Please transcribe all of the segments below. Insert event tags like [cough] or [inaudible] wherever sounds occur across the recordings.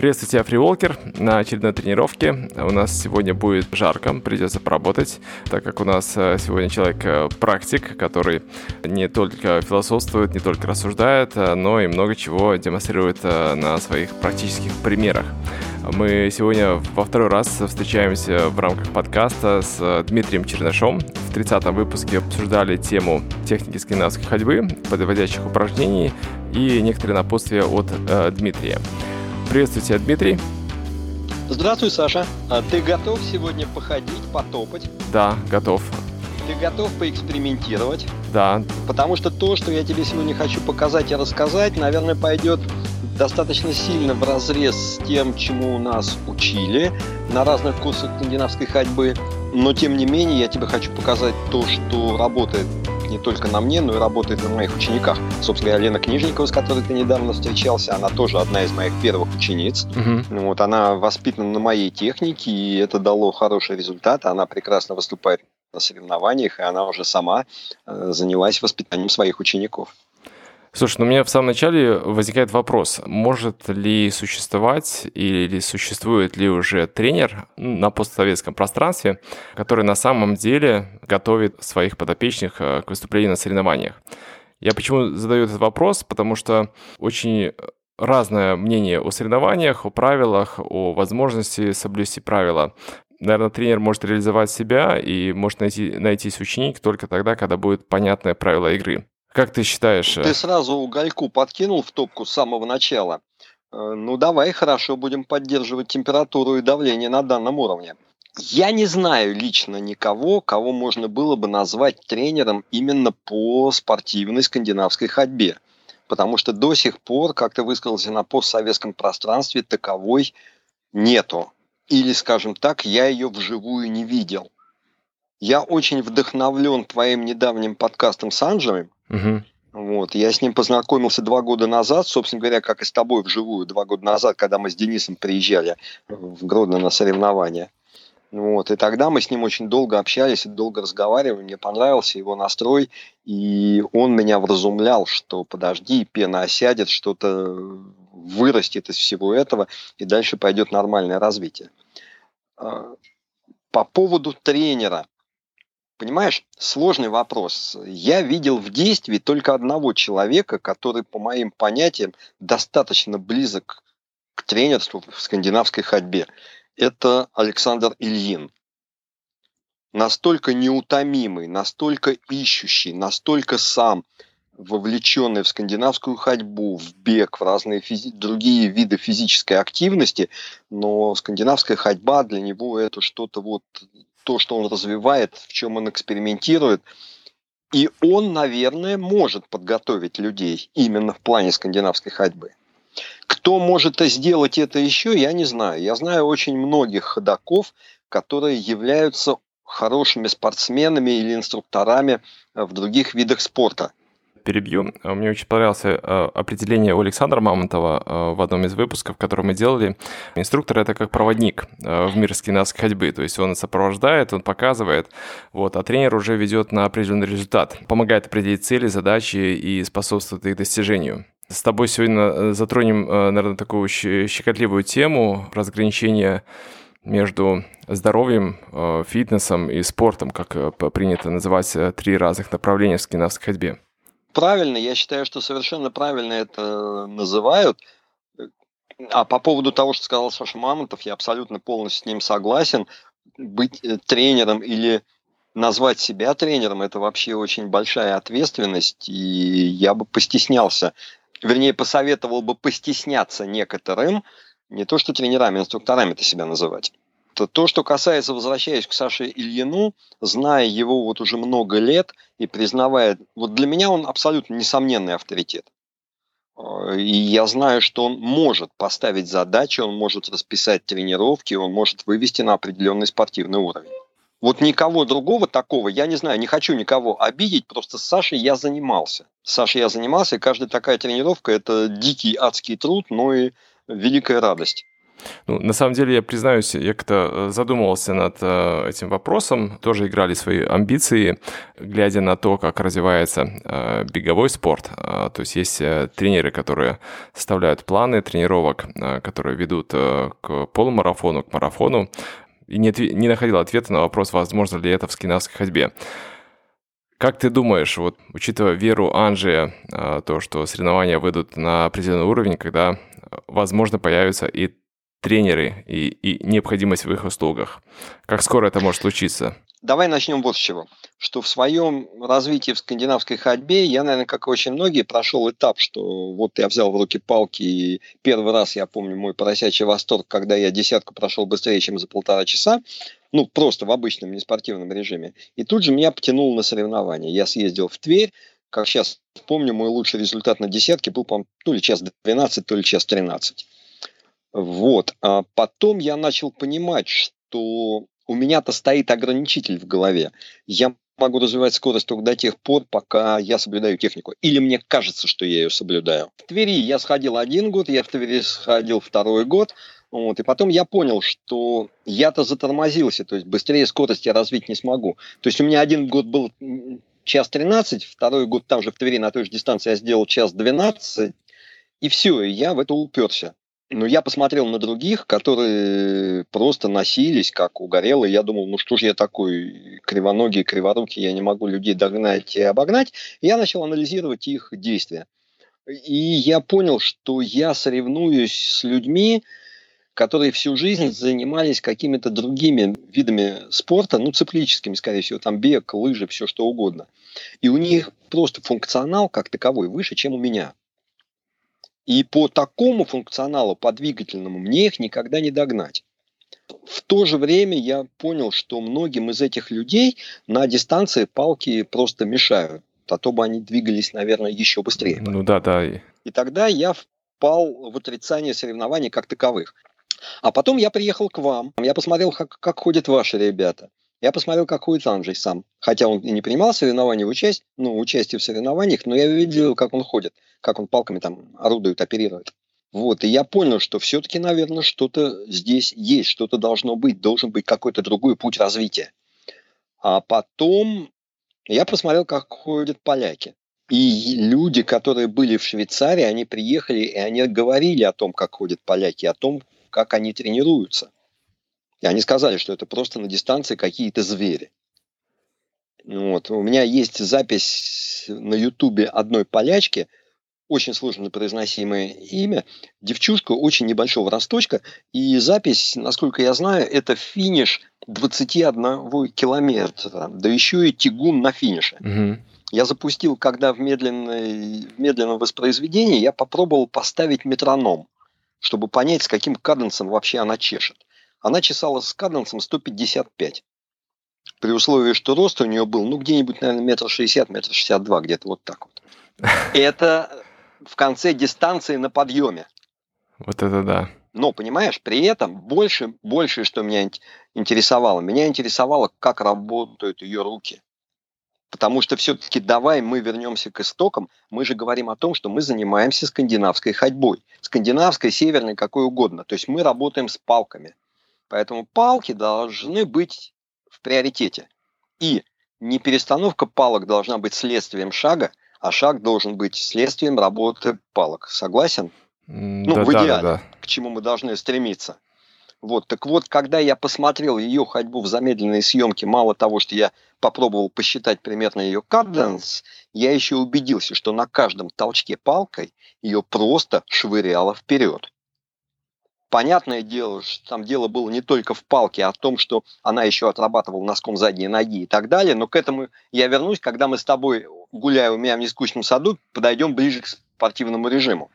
Приветствую тебя, Фриволкер, на очередной тренировке. У нас сегодня будет жарко, придется поработать, так как у нас э, сегодня человек-практик, который не только философствует, не только рассуждает, э, но и много чего демонстрирует э, на своих практических примерах. Мы сегодня во второй раз встречаемся в рамках подкаста с Дмитрием Чернышом. В 30-м выпуске обсуждали тему техники скандинавской ходьбы, подводящих упражнений и некоторые напутствия от э, Дмитрия. Приветствую тебя, Дмитрий. Здравствуй, Саша. А ты готов сегодня походить, потопать? Да, готов. Ты готов поэкспериментировать? Да. Потому что то, что я тебе сегодня хочу показать и рассказать, наверное, пойдет достаточно сильно в разрез с тем, чему нас учили на разных курсах скандинавской ходьбы. Но, тем не менее, я тебе хочу показать то, что работает не только на мне, но и работает на моих учениках. Собственно говоря, Лена Книжникова, с которой ты недавно встречался, она тоже одна из моих первых учениц. Угу. Вот, она воспитана на моей технике, и это дало хороший результат. Она прекрасно выступает на соревнованиях, и она уже сама э, занялась воспитанием своих учеников. Слушай, ну у меня в самом начале возникает вопрос, может ли существовать или существует ли уже тренер на постсоветском пространстве, который на самом деле готовит своих подопечных э, к выступлению на соревнованиях? Я почему задаю этот вопрос? Потому что очень разное мнение о соревнованиях, о правилах, о возможности соблюсти правила. Наверное, тренер может реализовать себя и может найти, найтись ученик только тогда, когда будет понятное правило игры. Как ты считаешь? Ты сразу угольку подкинул в топку с самого начала. Э, ну давай, хорошо, будем поддерживать температуру и давление на данном уровне. Я не знаю лично никого, кого можно было бы назвать тренером именно по спортивной скандинавской ходьбе. Потому что до сих пор, как ты высказался, на постсоветском пространстве таковой нету. Или, скажем так, я ее вживую не видел. Я очень вдохновлен твоим недавним подкастом с Анджелем, Угу. Вот. Я с ним познакомился два года назад, собственно говоря, как и с тобой вживую, два года назад, когда мы с Денисом приезжали в Гродно на соревнования. Вот. И тогда мы с ним очень долго общались, долго разговаривали, мне понравился его настрой, и он меня вразумлял, что подожди, пена осядет, что-то вырастет из всего этого, и дальше пойдет нормальное развитие. А, по поводу тренера. Понимаешь, сложный вопрос. Я видел в действии только одного человека, который, по моим понятиям, достаточно близок к тренерству в скандинавской ходьбе. Это Александр Ильин. Настолько неутомимый, настолько ищущий, настолько сам вовлеченный в скандинавскую ходьбу, в бег, в разные физи- другие виды физической активности, но скандинавская ходьба для него это что-то вот то, что он развивает, в чем он экспериментирует. И он, наверное, может подготовить людей именно в плане скандинавской ходьбы. Кто может сделать это еще, я не знаю. Я знаю очень многих ходаков, которые являются хорошими спортсменами или инструкторами в других видах спорта перебью. А, мне очень понравилось э, определение у Александра Мамонтова э, в одном из выпусков, который мы делали. Инструктор — это как проводник э, в мир скандинавской ходьбы. То есть он сопровождает, он показывает, вот, а тренер уже ведет на определенный результат, помогает определить цели, задачи и способствует их достижению. С тобой сегодня затронем, наверное, такую щекотливую тему разграничения между здоровьем, фитнесом и спортом, как принято называть три разных направления в скандинавской ходьбе правильно, я считаю, что совершенно правильно это называют. А по поводу того, что сказал Саша Мамонтов, я абсолютно полностью с ним согласен. Быть э, тренером или назвать себя тренером – это вообще очень большая ответственность, и я бы постеснялся, вернее, посоветовал бы постесняться некоторым, не то что тренерами, а инструкторами это себя называть. То, то, что касается, возвращаясь к Саше Ильину, зная его вот уже много лет и признавая, вот для меня он абсолютно несомненный авторитет. А, и я знаю, что он может поставить задачи, он может расписать тренировки, он может вывести на определенный спортивный уровень. Вот никого другого такого, я не знаю, не хочу никого обидеть, просто с Сашей я занимался. С Сашей я занимался, и каждая такая тренировка – это дикий адский труд, но и великая радость. Ну, на самом деле, я признаюсь, я как-то э, задумывался над э, этим вопросом, тоже играли свои амбиции, глядя на то, как развивается э, беговой спорт. То есть есть тренеры, которые составляют планы тренировок, которые ведут к полумарафону, к марафону, и не, не находил ответа на вопрос, возможно ли это в скандинавской ходьбе. Как ты думаешь, вот учитывая веру Анжи, э, то, что соревнования выйдут на определенный уровень, когда, возможно, появятся и тренеры и, и необходимость в их услугах. Как скоро это может случиться? Давай начнем вот с чего. Что в своем развитии в скандинавской ходьбе я, наверное, как и очень многие, прошел этап, что вот я взял в руки палки, и первый раз я помню мой поросячий восторг, когда я десятку прошел быстрее, чем за полтора часа, ну, просто в обычном неспортивном режиме. И тут же меня потянуло на соревнования. Я съездил в Тверь, как сейчас помню, мой лучший результат на десятке был, по то ли час 12, то ли час 13. Вот. А потом я начал понимать, что у меня-то стоит ограничитель в голове. Я могу развивать скорость только до тех пор, пока я соблюдаю технику. Или мне кажется, что я ее соблюдаю. В Твери я сходил один год, я в Твери сходил второй год. Вот, и потом я понял, что я-то затормозился, то есть быстрее скорость я развить не смогу. То есть у меня один год был час 13, второй год там же в Твери на той же дистанции я сделал час 12, и все, я в это уперся. Но я посмотрел на других, которые просто носились, как угорелые. Я думал, ну что же я такой кривоногий, криворукий, я не могу людей догнать и обогнать. Я начал анализировать их действия. И я понял, что я соревнуюсь с людьми, которые всю жизнь занимались какими-то другими видами спорта, ну, циклическими, скорее всего, там бег, лыжи, все что угодно. И у них просто функционал как таковой выше, чем у меня. И по такому функционалу, по двигательному, мне их никогда не догнать. В то же время я понял, что многим из этих людей на дистанции палки просто мешают. А то бы они двигались, наверное, еще быстрее. Ну да, да. И тогда я впал в отрицание соревнований как таковых. А потом я приехал к вам, я посмотрел, как, как ходят ваши ребята. Я посмотрел, как ходит Анджей сам. Хотя он и не принимал соревнования, участь, ну, участие в соревнованиях, но я видел, как он ходит, как он палками там орудует, оперирует. Вот, и я понял, что все-таки, наверное, что-то здесь есть, что-то должно быть, должен быть какой-то другой путь развития. А потом я посмотрел, как ходят поляки. И люди, которые были в Швейцарии, они приехали, и они говорили о том, как ходят поляки, о том, как они тренируются. И они сказали, что это просто на дистанции какие-то звери. Вот. У меня есть запись на Ютубе одной полячки, очень сложно произносимое имя, девчушка очень небольшого росточка, и запись, насколько я знаю, это финиш 21 километра, да еще и тягун на финише. Угу. Я запустил, когда в, медленной, в медленном воспроизведении, я попробовал поставить метроном, чтобы понять, с каким каденсом вообще она чешет. Она чесала с каденсом 155. При условии, что рост у нее был, ну, где-нибудь, наверное, метр шестьдесят, метр шестьдесят два, где-то вот так вот. [laughs] Это в конце дистанции на подъеме. Вот это да. Но, понимаешь, при этом больше, больше, что меня интересовало, меня интересовало, как работают ее руки. Потому что все-таки давай мы вернемся к истокам. Мы же говорим о том, что мы занимаемся скандинавской ходьбой. Скандинавской, северной, какой угодно. То есть мы работаем с палками. Поэтому палки должны быть в приоритете. И не перестановка палок должна быть следствием шага, а шаг должен быть следствием работы палок. Согласен? Ну, да, в идеале, да, да. к чему мы должны стремиться. Вот, так вот, когда я посмотрел ее ходьбу в замедленной съемке, мало того, что я попробовал посчитать примерно ее каденс, я еще убедился, что на каждом толчке палкой ее просто швыряло вперед. Понятное дело, что там дело было не только в палке, а о том, что она еще отрабатывала носком задней ноги и так далее. Но к этому я вернусь, когда мы с тобой, гуляя у меня в нескучном саду, подойдем ближе к спортивному режиму.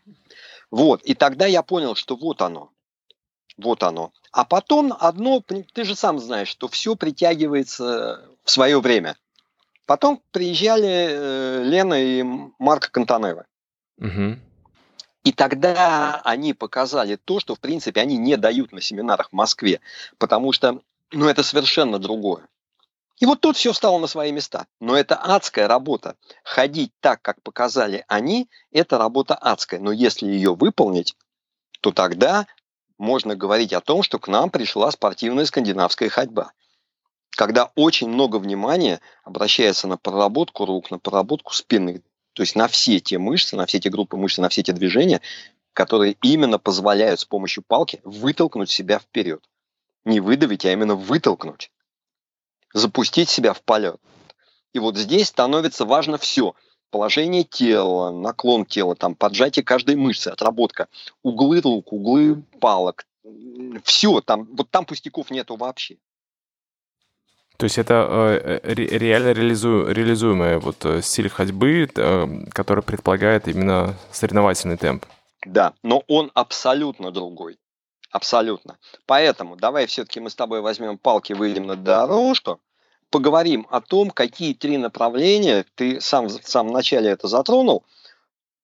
Вот. И тогда я понял, что вот оно. Вот оно. А потом одно, ты же сам знаешь, что все притягивается в свое время. Потом приезжали э, Лена и Марк Кантанева. Угу. И тогда они показали то, что, в принципе, они не дают на семинарах в Москве, потому что, ну, это совершенно другое. И вот тут все стало на свои места. Но это адская работа. Ходить так, как показали они, это работа адская. Но если ее выполнить, то тогда можно говорить о том, что к нам пришла спортивная скандинавская ходьба. Когда очень много внимания обращается на проработку рук, на проработку спины, то есть на все те мышцы, на все те группы мышц, на все те движения, которые именно позволяют с помощью палки вытолкнуть себя вперед. Не выдавить, а именно вытолкнуть. Запустить себя в полет. И вот здесь становится важно все. Положение тела, наклон тела, там, поджатие каждой мышцы, отработка, углы рук, углы палок. Все, там, вот там пустяков нету вообще. То есть это э, реально реализу, реализуемая вот э, стиль ходьбы, э, который предполагает именно соревновательный темп. Да, но он абсолютно другой. Абсолютно. Поэтому давай все-таки мы с тобой возьмем палки, выйдем на дорожку, поговорим о том, какие три направления, ты сам в самом начале это затронул,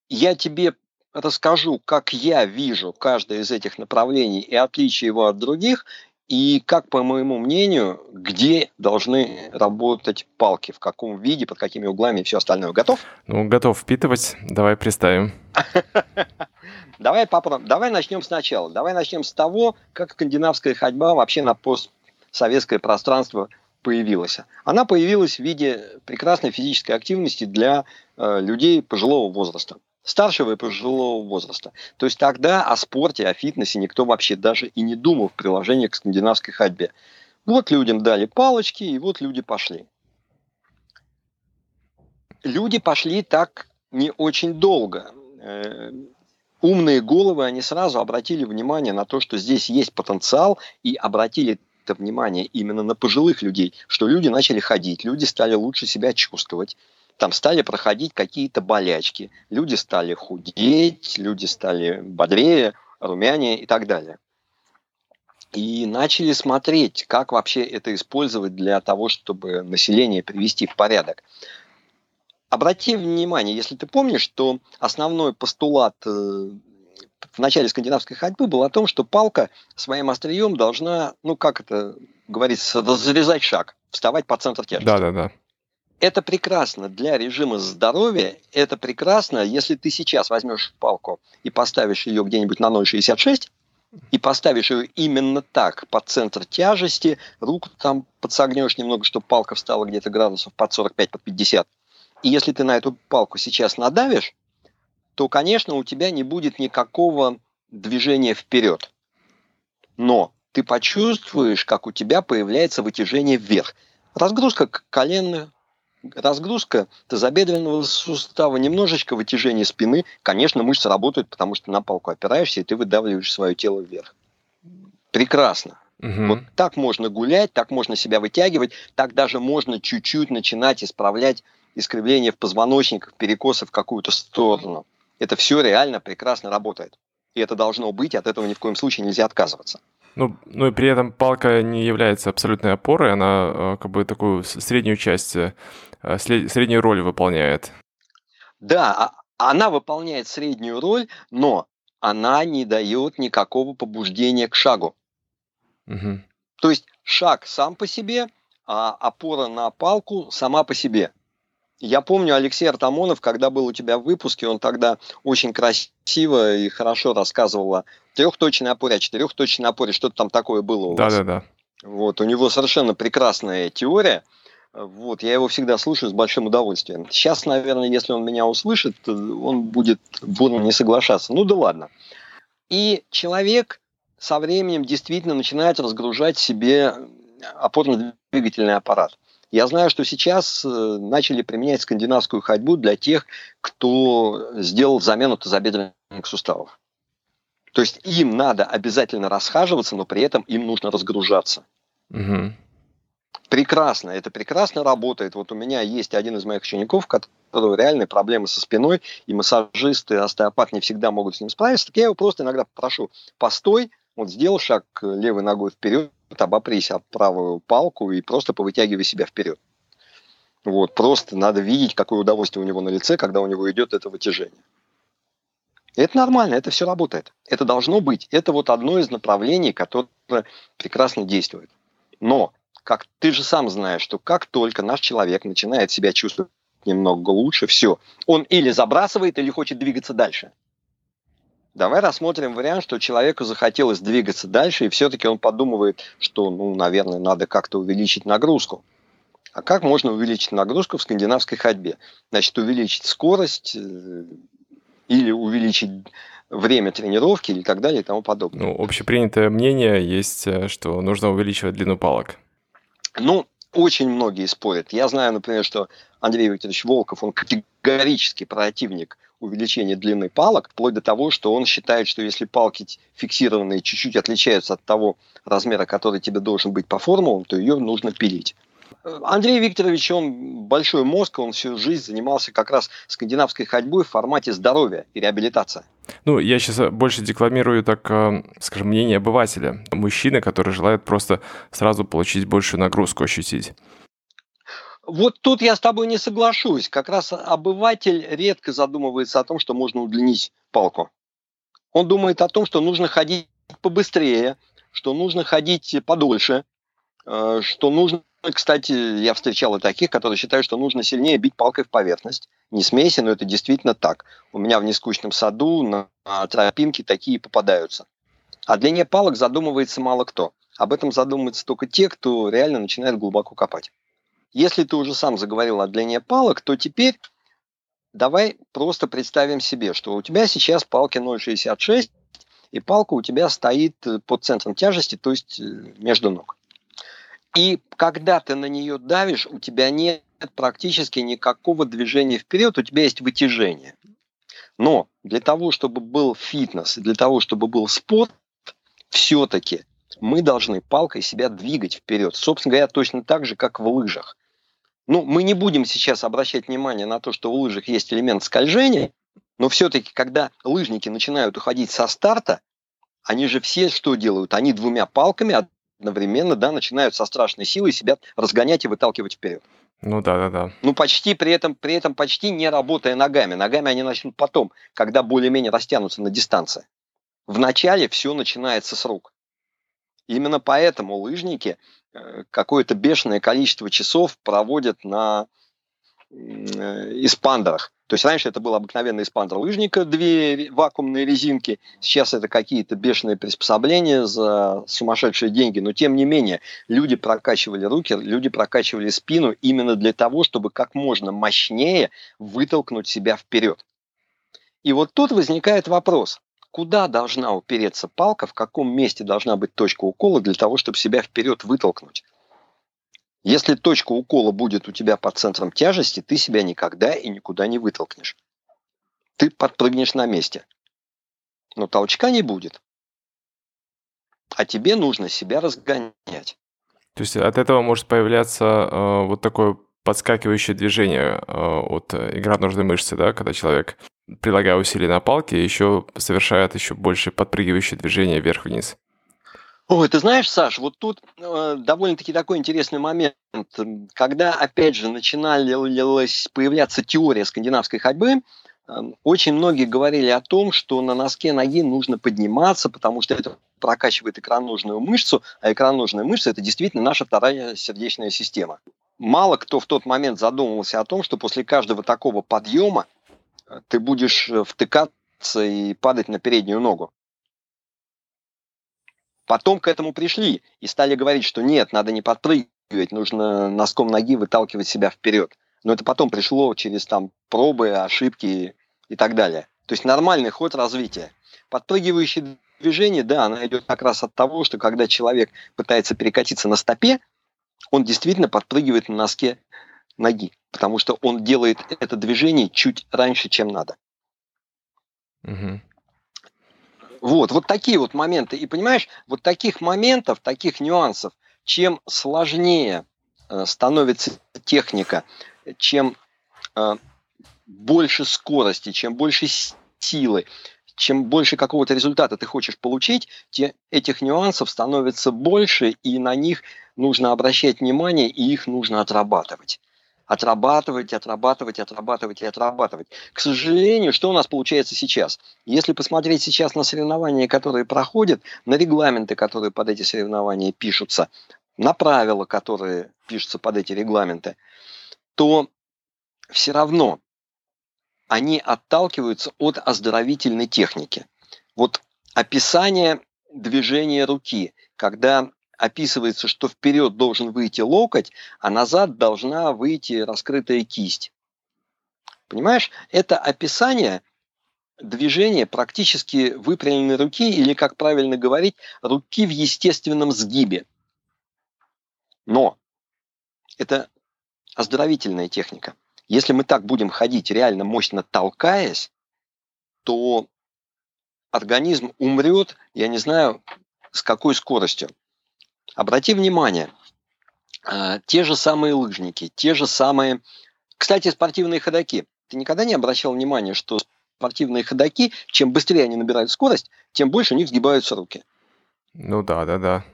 я тебе расскажу, как я вижу каждое из этих направлений и отличие его от других, и как, по моему мнению, где должны работать палки, в каком виде, под какими углами и все остальное. Готов? Ну, готов впитывать. Давай представим. [laughs] Давай попробуем. Давай начнем сначала. Давай начнем с того, как скандинавская ходьба вообще на постсоветское пространство появилась. Она появилась в виде прекрасной физической активности для э, людей пожилого возраста старшего и пожилого возраста. То есть тогда о спорте, о фитнесе никто вообще даже и не думал в приложении к скандинавской ходьбе. Вот людям дали палочки, и вот люди пошли. Люди пошли так не очень долго. Э, умные головы, они сразу обратили внимание на то, что здесь есть потенциал, и обратили это внимание именно на пожилых людей, что люди начали ходить, люди стали лучше себя чувствовать, там стали проходить какие-то болячки. Люди стали худеть, люди стали бодрее, румянее и так далее. И начали смотреть, как вообще это использовать для того, чтобы население привести в порядок. Обрати внимание, если ты помнишь, что основной постулат э, в начале скандинавской ходьбы был о том, что палка своим острием должна, ну как это говорится, разрезать шаг, вставать по центру тяжести. Да, да, да. Это прекрасно для режима здоровья, это прекрасно, если ты сейчас возьмешь палку и поставишь ее где-нибудь на 0,66, и поставишь ее именно так, под центр тяжести, руку там подсогнешь немного, чтобы палка встала где-то градусов под 45, под 50. И если ты на эту палку сейчас надавишь, то, конечно, у тебя не будет никакого движения вперед. Но ты почувствуешь, как у тебя появляется вытяжение вверх. Разгрузка коленных, разгрузка тазобедренного сустава, немножечко вытяжение спины. Конечно, мышцы работают, потому что на палку опираешься, и ты выдавливаешь свое тело вверх. Прекрасно. Угу. Вот так можно гулять, так можно себя вытягивать, так даже можно чуть-чуть начинать исправлять искривление в позвоночниках, перекосы в какую-то сторону. Это все реально прекрасно работает. И это должно быть, от этого ни в коем случае нельзя отказываться. Ну, ну и при этом палка не является абсолютной опорой, она э, как бы такую среднюю часть, э, среднюю роль выполняет. Да, а, она выполняет среднюю роль, но она не дает никакого побуждения к шагу. Угу. То есть шаг сам по себе, а опора на палку сама по себе. Я помню Алексей Артамонов, когда был у тебя в выпуске, он тогда очень красиво и хорошо рассказывал о трехточной опоре, о четырехточной опоре, что-то там такое было у вас. Да-да-да. Вот, у него совершенно прекрасная теория. Вот, я его всегда слушаю с большим удовольствием. Сейчас, наверное, если он меня услышит, он будет бурно не соглашаться. Ну да ладно. И человек со временем действительно начинает разгружать себе опорно-двигательный аппарат. Я знаю, что сейчас э, начали применять скандинавскую ходьбу для тех, кто сделал замену тазобедренных суставов. То есть им надо обязательно расхаживаться, но при этом им нужно разгружаться. Угу. Прекрасно, это прекрасно работает. Вот у меня есть один из моих учеников, который реальные проблемы со спиной, и массажисты, остеопат не всегда могут с ним справиться. Так я его просто иногда прошу, постой, вот сделал шаг левой ногой вперед, обопрись об правую палку и просто повытягивай себя вперед. Вот, просто надо видеть, какое удовольствие у него на лице, когда у него идет это вытяжение. это нормально, это все работает. Это должно быть. Это вот одно из направлений, которое прекрасно действует. Но, как ты же сам знаешь, что как только наш человек начинает себя чувствовать немного лучше, все, он или забрасывает, или хочет двигаться дальше. Давай рассмотрим вариант, что человеку захотелось двигаться дальше, и все-таки он подумывает, что, ну, наверное, надо как-то увеличить нагрузку. А как можно увеличить нагрузку в скандинавской ходьбе? Значит, увеличить скорость э, или увеличить время тренировки или так далее и тому подобное. Ну, общепринятое мнение есть, э, что нужно увеличивать длину палок. Ну, очень многие спорят. Я знаю, например, что Андрей Викторович Волков, он категорический противник увеличения длины палок, вплоть до того, что он считает, что если палки фиксированные чуть-чуть отличаются от того размера, который тебе должен быть по формулам, то ее нужно пилить. Андрей Викторович, он большой мозг, он всю жизнь занимался как раз скандинавской ходьбой в формате здоровья и реабилитации. Ну, я сейчас больше декламирую, так, э, скажем, мнение обывателя. Мужчины, которые желают просто сразу получить большую нагрузку, ощутить. Вот тут я с тобой не соглашусь. Как раз обыватель редко задумывается о том, что можно удлинить палку. Он думает о том, что нужно ходить побыстрее, что нужно ходить подольше, э, что нужно, кстати, я встречал и таких, которые считают, что нужно сильнее бить палкой в поверхность. Не смейся, но это действительно так. У меня в нескучном саду на тропинке такие попадаются. О длине палок задумывается мало кто. Об этом задумываются только те, кто реально начинает глубоко копать. Если ты уже сам заговорил о длине палок, то теперь давай просто представим себе, что у тебя сейчас палки 0,66, и палка у тебя стоит э, под центром тяжести, то есть э, между ног. И когда ты на нее давишь, у тебя нет практически никакого движения вперед, у тебя есть вытяжение. Но для того, чтобы был фитнес, для того, чтобы был спорт, все-таки мы должны палкой себя двигать вперед. Собственно говоря, точно так же, как в лыжах. Ну, мы не будем сейчас обращать внимание на то, что у лыжах есть элемент скольжения, но все-таки, когда лыжники начинают уходить со старта, они же все что делают? Они двумя палками одновременно да, начинают со страшной силой себя разгонять и выталкивать вперед. Ну да, да, да. Ну почти при этом, при этом почти не работая ногами. Ногами они начнут потом, когда более-менее растянутся на дистанции. Вначале все начинается с рук. Именно поэтому лыжники Э, какое-то бешеное количество часов проводят на испандерах. То есть раньше это был обыкновенный испандер лыжника, две вакуумные резинки. Сейчас это какие-то бешеные приспособления за сумасшедшие деньги. Но тем не менее, люди прокачивали руки, люди прокачивали спину именно для того, чтобы как можно мощнее вытолкнуть себя вперед. И вот тут возникает вопрос куда должна упереться палка, в каком месте должна быть точка укола для того, чтобы себя вперед вытолкнуть. Если точка укола будет у тебя под центром тяжести, ты себя никогда и никуда не вытолкнешь. Ты подпрыгнешь на месте. Но толчка не будет. А тебе нужно себя разгонять. То есть от этого может появляться э, вот такое подскакивающее движение э, от икроножной мышцы, да, когда человек прилагая усилия на палке, еще совершает еще больше подпрыгивающие движения вверх-вниз. Ой, ты знаешь, Саш, вот тут э, довольно-таки такой интересный момент. Когда, опять же, начиналась появляться теория скандинавской ходьбы, э, очень многие говорили о том, что на носке ноги нужно подниматься, потому что это прокачивает икроножную мышцу, а икроножная мышца – это действительно наша вторая сердечная система. Мало кто в тот момент задумывался о том, что после каждого такого подъема ты будешь э, втыкаться и падать на переднюю ногу. Потом к этому пришли и стали говорить, что нет, надо не подпрыгивать, нужно носком ноги выталкивать себя вперед. Но это потом пришло через там пробы, ошибки и так далее. То есть нормальный ход развития. Подпрыгивающее движение, да, оно идет как раз от того, что когда человек пытается перекатиться на стопе, он действительно подпрыгивает на носке ноги, потому что он делает это движение чуть раньше, чем надо. Угу. Вот, вот такие вот моменты. И понимаешь, вот таких моментов, таких нюансов, чем сложнее э, становится техника, чем э, больше скорости, чем больше силы, чем больше какого-то результата ты хочешь получить, тем этих нюансов становится больше, и на них нужно обращать внимание, и их нужно отрабатывать отрабатывать, отрабатывать, отрабатывать и отрабатывать. К сожалению, что у нас получается сейчас? Если посмотреть сейчас на соревнования, которые проходят, на регламенты, которые под эти соревнования пишутся, на правила, которые пишутся под эти регламенты, то все равно они отталкиваются от оздоровительной техники. Вот описание движения руки, когда описывается, что вперед должен выйти локоть, а назад должна выйти раскрытая кисть. Понимаешь, это описание движения практически выпрямленной руки или, как правильно говорить, руки в естественном сгибе. Но это оздоровительная техника. Если мы так будем ходить, реально мощно толкаясь, то организм умрет, я не знаю, с какой скоростью. Обрати внимание, а, те же самые лыжники, те же самые... Кстати, спортивные ходаки. Ты никогда не обращал внимания, что спортивные ходаки, чем быстрее они набирают скорость, тем больше у них сгибаются руки. Ну да, да, да.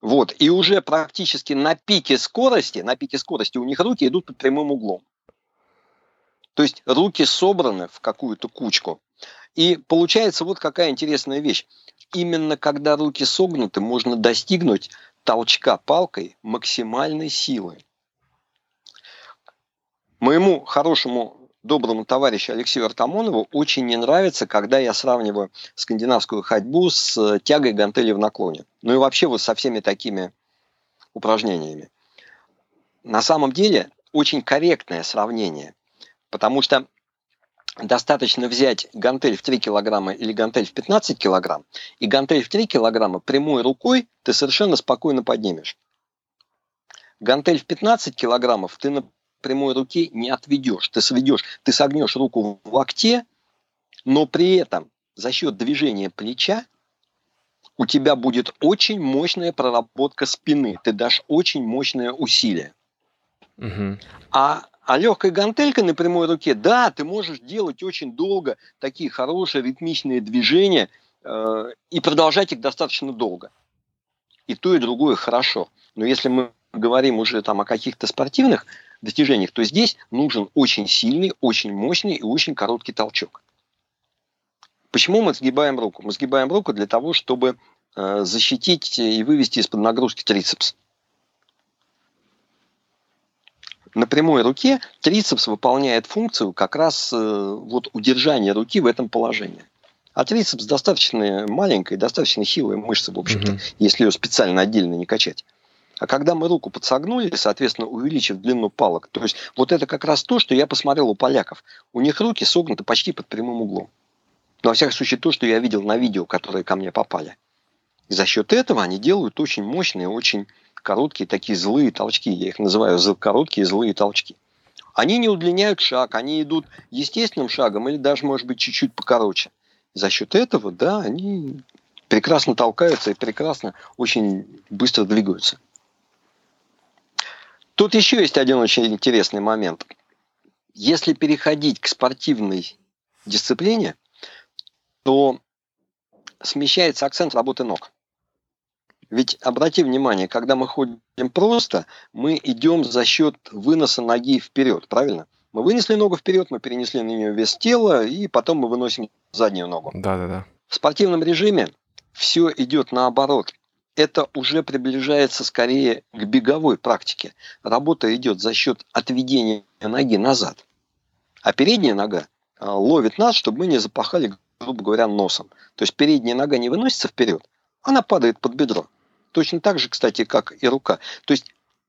Вот, и уже практически на пике скорости, на пике скорости у них руки идут под прямым углом. То есть руки собраны в какую-то кучку. И получается вот какая интересная вещь именно когда руки согнуты, можно достигнуть толчка палкой максимальной силы. Моему хорошему доброму товарищу Алексею Артамонову очень не нравится, когда я сравниваю скандинавскую ходьбу с тягой гантели в наклоне. Ну и вообще вот со всеми такими упражнениями. На самом деле очень корректное сравнение, потому что достаточно взять гантель в 3 килограмма или гантель в 15 килограмм, и гантель в 3 килограмма прямой рукой ты совершенно спокойно поднимешь. Гантель в 15 килограммов ты на прямой руке не отведешь. Ты сведешь, ты согнешь руку в локте, но при этом за счет движения плеча у тебя будет очень мощная проработка спины. Ты дашь очень мощное усилие. Угу. А а легкой гантелькой на прямой руке, да, ты можешь делать очень долго такие хорошие ритмичные движения э, и продолжать их достаточно долго. И то, и другое хорошо. Но если мы говорим уже там о каких-то спортивных достижениях, то здесь нужен очень сильный, очень мощный и очень короткий толчок. Почему мы сгибаем руку? Мы сгибаем руку для того, чтобы э, защитить и вывести из-под нагрузки трицепс. На прямой руке трицепс выполняет функцию как раз э, вот удержания руки в этом положении. А трицепс достаточно маленькая, достаточно хилая мышца, в общем-то, угу. если ее специально отдельно не качать. А когда мы руку подсогнули, соответственно, увеличив длину палок, то есть вот это как раз то, что я посмотрел у поляков. У них руки согнуты почти под прямым углом. Но, во всяком случае, то, что я видел на видео, которые ко мне попали. И за счет этого они делают очень мощные, очень короткие такие злые толчки. Я их называю короткие злые толчки. Они не удлиняют шаг, они идут естественным шагом или даже, может быть, чуть-чуть покороче. За счет этого, да, они прекрасно толкаются и прекрасно, очень быстро двигаются. Тут еще есть один очень интересный момент. Если переходить к спортивной дисциплине, то смещается акцент работы ног. Ведь обрати внимание, когда мы ходим просто, мы идем за счет выноса ноги вперед, правильно? Мы вынесли ногу вперед, мы перенесли на нее вес тела, и потом мы выносим заднюю ногу. Да, да, да. В спортивном режиме все идет наоборот. Это уже приближается скорее к беговой практике. Работа идет за счет отведения ноги назад. А передняя нога а, ловит нас, чтобы мы не запахали, грубо говоря, носом. То есть передняя нога не выносится вперед, она падает под бедро. Точно так же, кстати, как и рука. То есть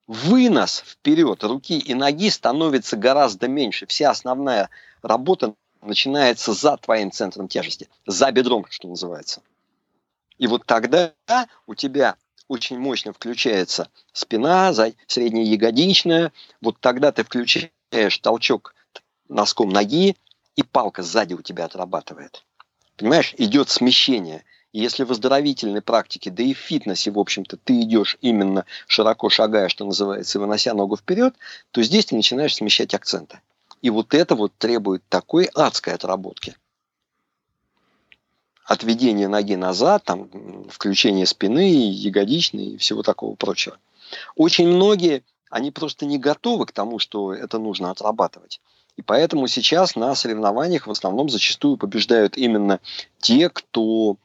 вынос вперед руки и ноги становится гораздо меньше. Вся основная работа начинается за твоим центром тяжести, за бедром, что называется. И вот тогда у тебя очень мощно включается спина, средняя ягодичная. Вот тогда ты включаешь толчок носком ноги, и палка сзади у тебя отрабатывает. Понимаешь, идет смещение – если в оздоровительной практике, да и в фитнесе, в общем-то, ты идешь именно широко шагая, что называется, вынося ногу вперед, то здесь ты начинаешь смещать акценты. И вот это вот требует такой адской отработки. Отведение ноги назад, там, включение спины, ягодичной и всего такого прочего. Очень многие, они просто не готовы к тому, что это нужно отрабатывать. И поэтому сейчас на соревнованиях в основном зачастую побеждают именно те, кто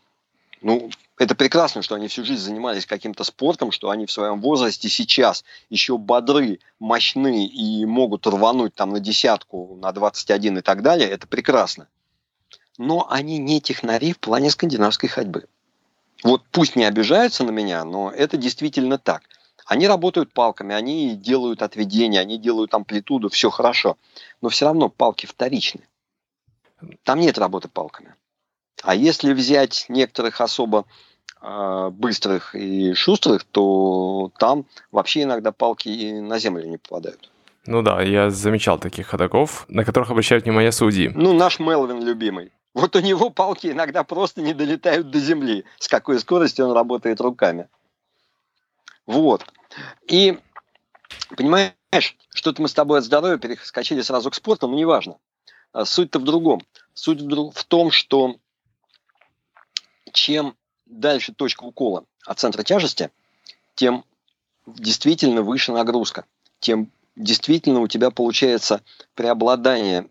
ну, это прекрасно, что они всю жизнь занимались каким-то спортом, что они в своем возрасте сейчас еще бодры, мощны и могут рвануть там на десятку, на 21 и так далее. Это прекрасно. но они не технари в плане скандинавской ходьбы. Вот пусть не обижаются на меня, но это действительно так. Они работают палками, они делают отведения, они делают амплитуду, все хорошо. Но все равно палки вторичны. Там нет работы палками. А если взять некоторых особо э, быстрых и шустрых, то там вообще иногда палки и на землю не попадают. Ну да, я замечал таких ходоков, на которых обращают внимание судьи. Ну, наш Мелвин любимый. Вот у него палки иногда просто не долетают до земли, с какой скоростью он работает руками. Вот. И, понимаешь, что-то мы с тобой от здоровья перескочили сразу к спорту, но неважно. А суть-то в другом. Суть в том, что чем дальше точка укола от центра тяжести, тем действительно выше нагрузка, тем действительно у тебя получается преобладание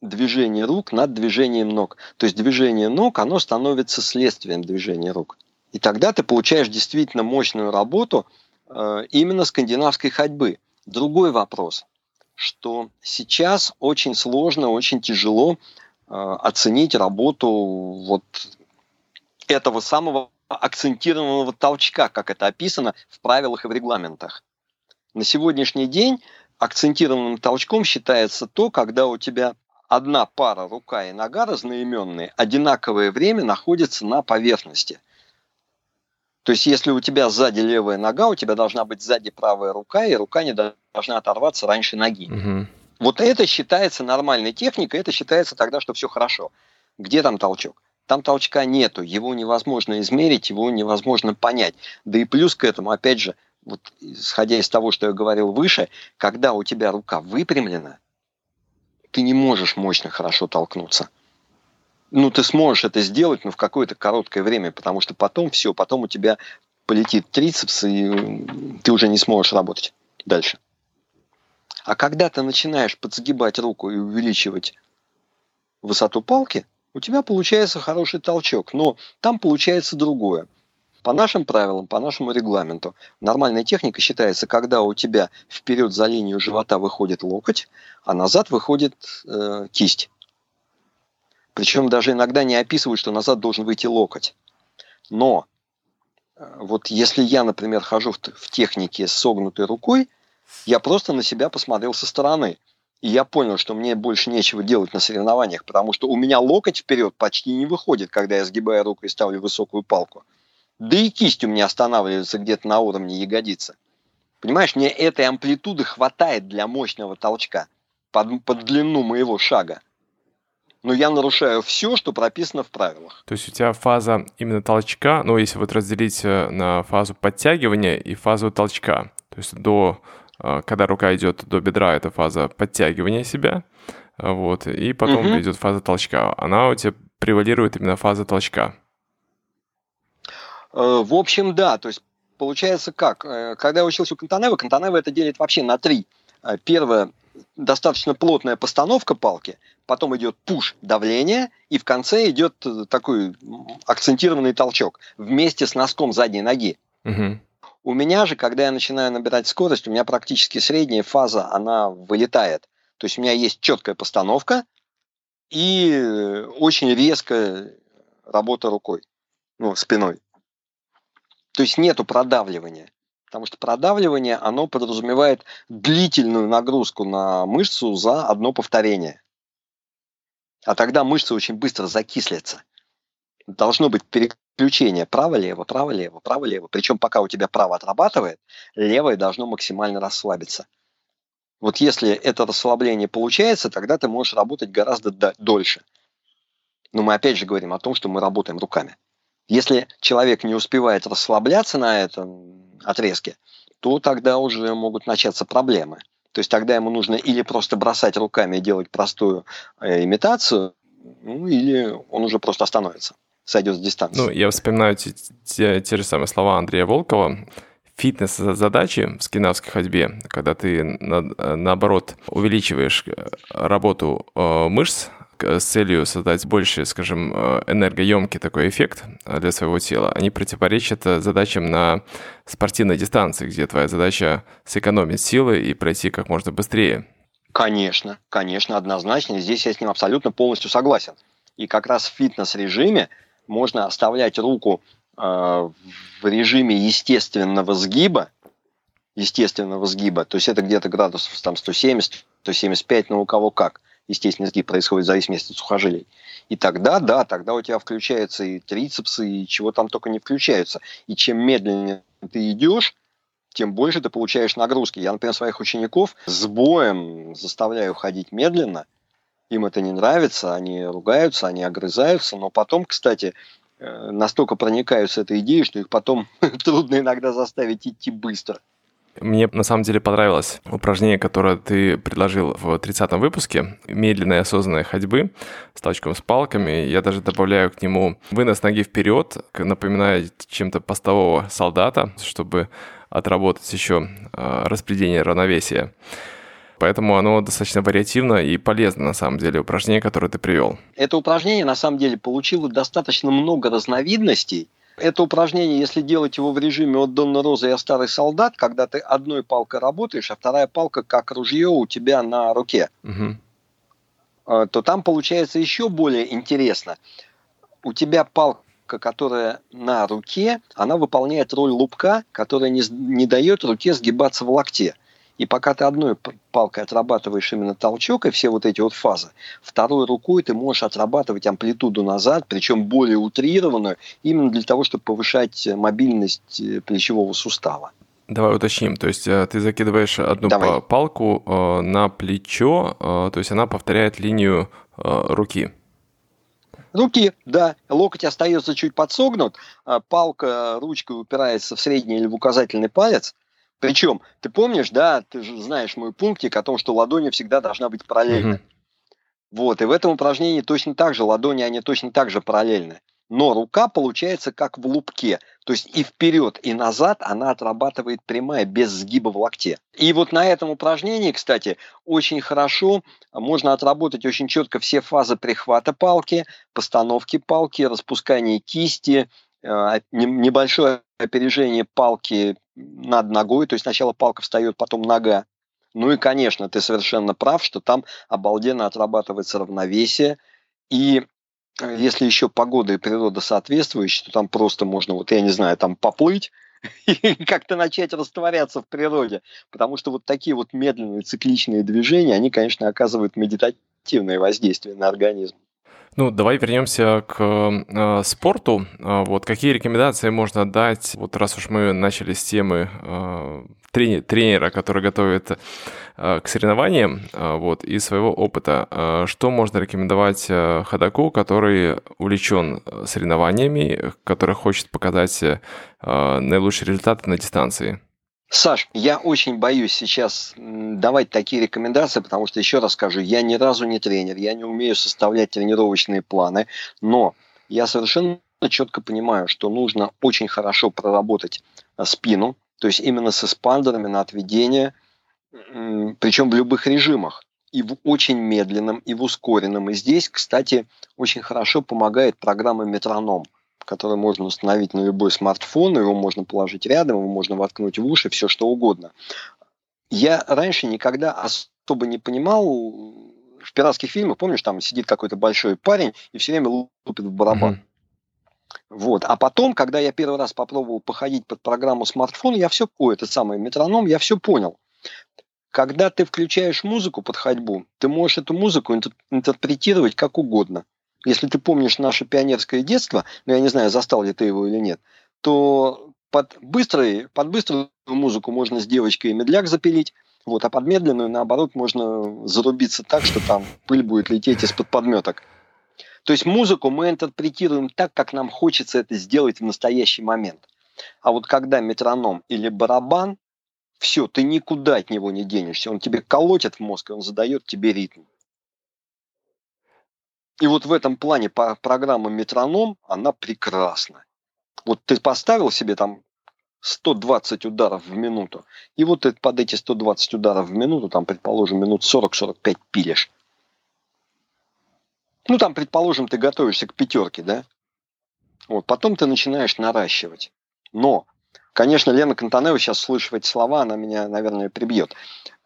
движения рук над движением ног. То есть движение ног, оно становится следствием движения рук. И тогда ты получаешь действительно мощную работу э, именно скандинавской ходьбы. Другой вопрос, что сейчас очень сложно, очень тяжело э, оценить работу вот этого самого акцентированного толчка, как это описано в правилах и в регламентах. На сегодняшний день акцентированным толчком считается то, когда у тебя одна пара рука и нога разноименные одинаковое время находятся на поверхности. То есть, если у тебя сзади левая нога, у тебя должна быть сзади правая рука, и рука не должна оторваться раньше ноги. Угу. Вот это считается нормальной техникой, это считается тогда, что все хорошо. Где там толчок? Там толчка нету, его невозможно измерить, его невозможно понять. Да и плюс к этому, опять же, вот исходя из того, что я говорил выше, когда у тебя рука выпрямлена, ты не можешь мощно хорошо толкнуться. Ну, ты сможешь это сделать, но в какое-то короткое время, потому что потом все, потом у тебя полетит трицепс, и ты уже не сможешь работать дальше. А когда ты начинаешь подсгибать руку и увеличивать высоту палки, у тебя получается хороший толчок, но там получается другое. По нашим правилам, по нашему регламенту, нормальная техника считается, когда у тебя вперед за линию живота выходит локоть, а назад выходит э, кисть. Причем даже иногда не описывают, что назад должен выйти локоть. Но э, вот если я, например, хожу в, в технике с согнутой рукой, я просто на себя посмотрел со стороны. И я понял, что мне больше нечего делать на соревнованиях, потому что у меня локоть вперед почти не выходит, когда я сгибаю руку и ставлю высокую палку. Да и кисть у меня останавливается где-то на уровне ягодицы. Понимаешь, мне этой амплитуды хватает для мощного толчка под, под длину моего шага. Но я нарушаю все, что прописано в правилах. То есть у тебя фаза именно толчка, ну, если вот разделить э, на фазу подтягивания и фазу толчка, то есть до, когда рука идет до бедра, это фаза подтягивания себя, вот, и потом угу. идет фаза толчка. Она у тебя превалирует именно фаза толчка. Э, в общем, да, то есть получается как? Э, когда я учился у Кантанева, Кантанева это делит вообще на три. Э, первое – достаточно плотная постановка палки, потом идет пуш давление, и в конце идет такой акцентированный толчок вместе с носком задней ноги. Угу. У меня же, когда я начинаю набирать скорость, у меня практически средняя фаза, она вылетает. То есть у меня есть четкая постановка и очень резкая работа рукой, ну, спиной. То есть нету продавливания. Потому что продавливание, оно подразумевает длительную нагрузку на мышцу за одно повторение. А тогда мышцы очень быстро закислятся. Должно быть переключение право-лево, право-лево, право-лево. Причем пока у тебя право отрабатывает, левое должно максимально расслабиться. Вот если это расслабление получается, тогда ты можешь работать гораздо дольше. Но мы опять же говорим о том, что мы работаем руками. Если человек не успевает расслабляться на этом отрезке, то тогда уже могут начаться проблемы. То есть тогда ему нужно или просто бросать руками и делать простую э, имитацию, ну, или он уже просто остановится, сойдет с дистанции. Ну, я вспоминаю те, те, те же самые слова Андрея Волкова. Фитнес-задачи в скинавской ходьбе, когда ты, на, наоборот, увеличиваешь э, работу э, мышц, с целью создать больше, скажем, э, энергоемкий такой эффект э, для своего тела, они противоречат э, задачам на спортивной дистанции, где твоя задача сэкономить силы и пройти как можно быстрее. Конечно, конечно, однозначно. Здесь я с ним абсолютно полностью согласен. И как раз в фитнес-режиме можно оставлять руку э, в режиме естественного сгиба, естественного сгиба, то есть это где-то градусов там 170, 175, ну у кого как. Естественный сгиб происходит в зависимости от сухожилий. И тогда, да, тогда у тебя включаются и трицепсы, и чего там только не включаются. И чем медленнее ты идешь, тем больше ты получаешь нагрузки. Я, например, своих учеников с боем заставляю ходить медленно. Им это не нравится, они ругаются, они огрызаются, но потом, кстати, э, настолько проникаются этой идеей, что их потом [laughs] трудно иногда заставить идти быстро. Мне на самом деле понравилось упражнение, которое ты предложил в 30-м выпуске. Медленной осознанной ходьбы с толчком с палками. Я даже добавляю к нему вынос ноги вперед, напоминая чем-то постового солдата, чтобы отработать еще а, распределение равновесия. Поэтому оно достаточно вариативно и полезно, на самом деле, упражнение, которое ты привел. Это упражнение, на самом деле, получило достаточно много разновидностей, это упражнение, если делать его в режиме от Донна Роза «Я старый солдат», когда ты одной палкой работаешь, а вторая палка как ружье у тебя на руке, угу. то там получается еще более интересно. У тебя палка которая на руке, она выполняет роль лупка, которая не, не дает руке сгибаться в локте. И пока ты одной палкой отрабатываешь именно толчок и все вот эти вот фазы, второй рукой ты можешь отрабатывать амплитуду назад, причем более утрированную, именно для того, чтобы повышать мобильность э, плечевого сустава. Давай уточним. То есть э, ты закидываешь одну Давай. палку э, на плечо, то есть она повторяет линию руки. Руки, да. Локоть остается чуть подсогнут, а палка ручкой упирается в средний или в указательный палец – причем, ты помнишь, да, ты же знаешь мой пунктик о том, что ладони всегда должна быть параллельна. Угу. Вот, и в этом упражнении точно так же, ладони, они точно так же параллельны. Но рука получается как в лупке. То есть и вперед, и назад она отрабатывает прямая, без сгиба в локте. И вот на этом упражнении, кстати, очень хорошо можно отработать очень четко все фазы прихвата палки, постановки палки, распускания кисти, э, небольшое опережение палки над ногой, то есть сначала палка встает, потом нога. Ну и, конечно, ты совершенно прав, что там обалденно отрабатывается равновесие. И э, если еще погода и природа соответствующие, то там просто можно, вот я не знаю, там поплыть [laughs] и как-то начать растворяться в природе. Потому что вот такие вот медленные цикличные движения, они, конечно, оказывают медитативное воздействие на организм. Ну, давай вернемся к э, спорту. Э, вот какие рекомендации можно дать, вот раз уж мы начали с темы э, тренер, тренера, который готовит э, к соревнованиям, э, вот, из своего опыта, э, что можно рекомендовать э, ходаку, который увлечен соревнованиями, который хочет показать э, наилучшие результаты на дистанции? Саш, я очень боюсь сейчас давать такие рекомендации, потому что, еще раз скажу, я ни разу не тренер, я не умею составлять тренировочные планы, но я совершенно четко понимаю, что нужно очень хорошо проработать а, спину, то есть именно с эспандерами на отведение, причем в любых режимах, и в очень медленном, и в ускоренном. И здесь, кстати, очень хорошо помогает программа «Метроном» который можно установить на любой смартфон, его можно положить рядом, его можно воткнуть в уши, все что угодно. Я раньше никогда особо не понимал, в пиратских фильмах, помнишь, там сидит какой-то большой парень и все время лупит в барабан. Mm-hmm. Вот. А потом, когда я первый раз попробовал походить под программу смартфон, я все, ой, этот самый метроном, я все понял. Когда ты включаешь музыку под ходьбу, ты можешь эту музыку интерпретировать как угодно если ты помнишь наше пионерское детство, ну я не знаю, застал ли ты его или нет, то под, быстрый, под быструю музыку можно с девочкой медляк запилить, вот, а под медленную, наоборот, можно зарубиться так, что там пыль будет лететь из-под подметок. То есть музыку мы интерпретируем так, как нам хочется это сделать в настоящий момент. А вот когда метроном или барабан, все, ты никуда от него не денешься. Он тебе колотит в мозг, и он задает тебе ритм. И вот в этом плане программа «Метроном», она прекрасна. Вот ты поставил себе там 120 ударов в минуту, и вот под эти 120 ударов в минуту, там, предположим, минут 40-45 пилишь. Ну, там, предположим, ты готовишься к пятерке, да? Вот, потом ты начинаешь наращивать. Но, конечно, Лена Кантанева сейчас, слышав эти слова, она меня, наверное, прибьет.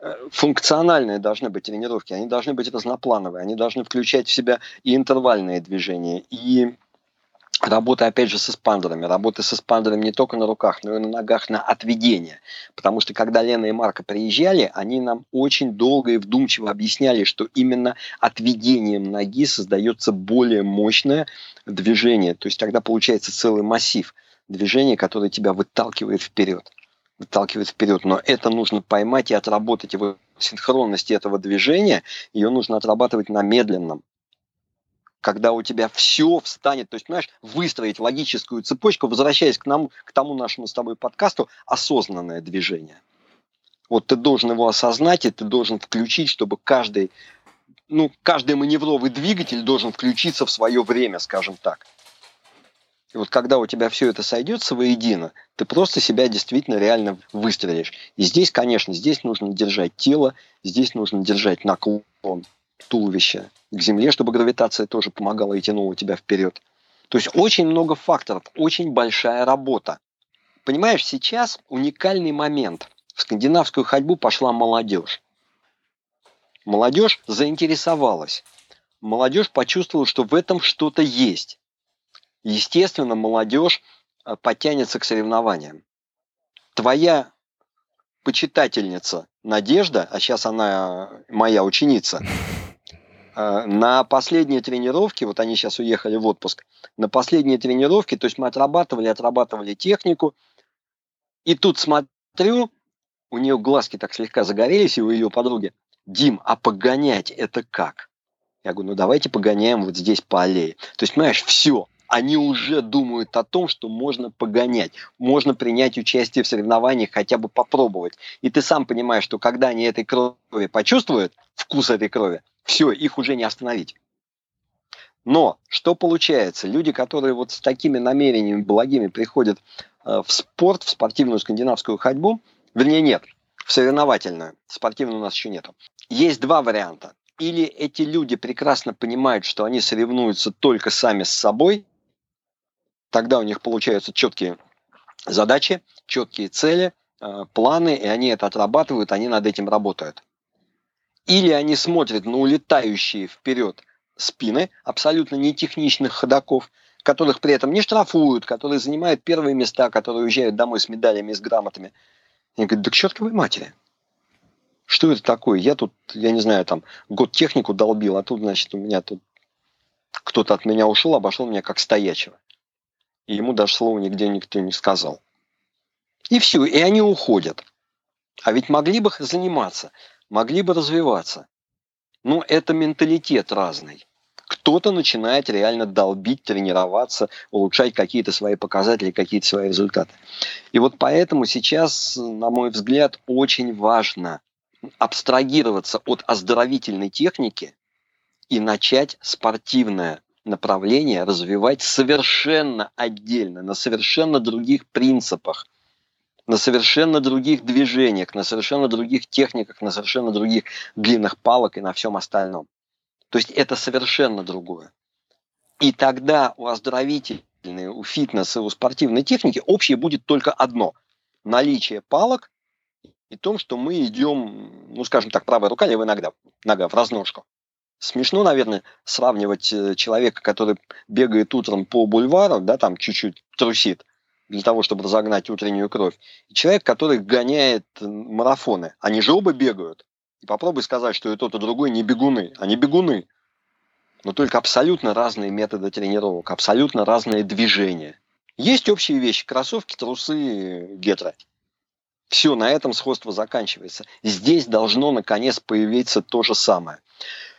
э, функциональные должны быть тренировки, они должны быть разноплановые, они должны включать в себя и интервальные движения, и Работа, опять же, с эспандерами. Работа с эспандерами не только на руках, но и на ногах на отведение. Потому что, когда Лена и Марка приезжали, они нам очень долго и вдумчиво объясняли, что именно отведением ноги создается более мощное движение. То есть тогда получается целый массив движения, которое тебя выталкивает вперед. Выталкивает вперед. Но это нужно поймать и отработать его синхронность этого движения. Ее нужно отрабатывать на медленном когда у тебя все встанет, то есть, понимаешь, выстроить логическую цепочку, возвращаясь к, нам, к тому нашему с тобой подкасту, осознанное движение. Вот ты должен его осознать, и ты должен включить, чтобы каждый, ну, каждый маневровый двигатель должен включиться в свое время, скажем так. И вот когда у тебя все это сойдется воедино, ты просто себя действительно реально выстрелишь. И здесь, конечно, здесь нужно держать тело, здесь нужно держать наклон туловища к земле, чтобы гравитация тоже помогала и тянула тебя вперед. То есть очень много факторов, очень большая работа. Понимаешь, сейчас уникальный момент. В скандинавскую ходьбу пошла молодежь. Молодежь заинтересовалась. Молодежь почувствовала, что в этом что-то есть. Естественно, молодежь э, подтянется к соревнованиям. Твоя почитательница Надежда, а сейчас она моя ученица, [laughs] Э, на последние тренировки, вот они сейчас уехали в отпуск, на последние тренировки, то есть мы отрабатывали, отрабатывали технику, и тут смотрю, у нее глазки так слегка загорелись, и у ее подруги, Дим, а погонять это как? Я говорю, ну давайте погоняем вот здесь по аллее. То есть, понимаешь, все, они уже думают о том, что можно погонять, можно принять участие в соревнованиях, хотя бы попробовать. И ты сам понимаешь, что когда они этой крови почувствуют, вкус этой крови, все, их уже не остановить. Но что получается? Люди, которые вот с такими намерениями благими приходят э, в спорт, в спортивную скандинавскую ходьбу, вернее нет, в соревновательную, спортивную у нас еще нету. Есть два варианта. Или эти люди прекрасно понимают, что они соревнуются только сами с собой, тогда у них получаются четкие задачи, четкие цели, э, планы, и они это отрабатывают, они над этим работают. Или они смотрят на улетающие вперед спины абсолютно нетехничных ходаков, которых при этом не штрафуют, которые занимают первые места, которые уезжают домой с медалями и с грамотами. Они говорят, да к чертовой матери. Что это такое? Я тут, я не знаю, там год технику долбил, а тут, значит, у меня тут кто-то от меня ушел, обошел меня как стоячего. И ему даже слова нигде никто не сказал. И все, и они уходят. А ведь могли бы заниматься могли бы развиваться. Но это менталитет разный. Кто-то начинает реально долбить, тренироваться, улучшать какие-то свои показатели, какие-то свои результаты. И вот поэтому сейчас, на мой взгляд, очень важно абстрагироваться от оздоровительной техники и начать спортивное направление развивать совершенно отдельно, на совершенно других принципах – на совершенно других движениях, на совершенно других техниках, на совершенно других длинных палок и на всем остальном. То есть это совершенно другое. И тогда у оздоровительной, у фитнеса, у спортивной техники общее будет только одно. Наличие палок и том, что мы идем, ну, скажем так, правая рука, левая нога, нога в разножку. Смешно, наверное, сравнивать э, человека, который бегает утром по бульвару, да, там чуть-чуть трусит, для того, чтобы разогнать утреннюю кровь, и человек, который гоняет марафоны. Они же оба бегают. И попробуй сказать, что и тот, и другой не бегуны. Они бегуны. Но только абсолютно разные методы тренировок, абсолютно разные движения. Есть общие вещи. Кроссовки, трусы, гетро. Все, на этом сходство заканчивается. Здесь должно наконец появиться то же самое.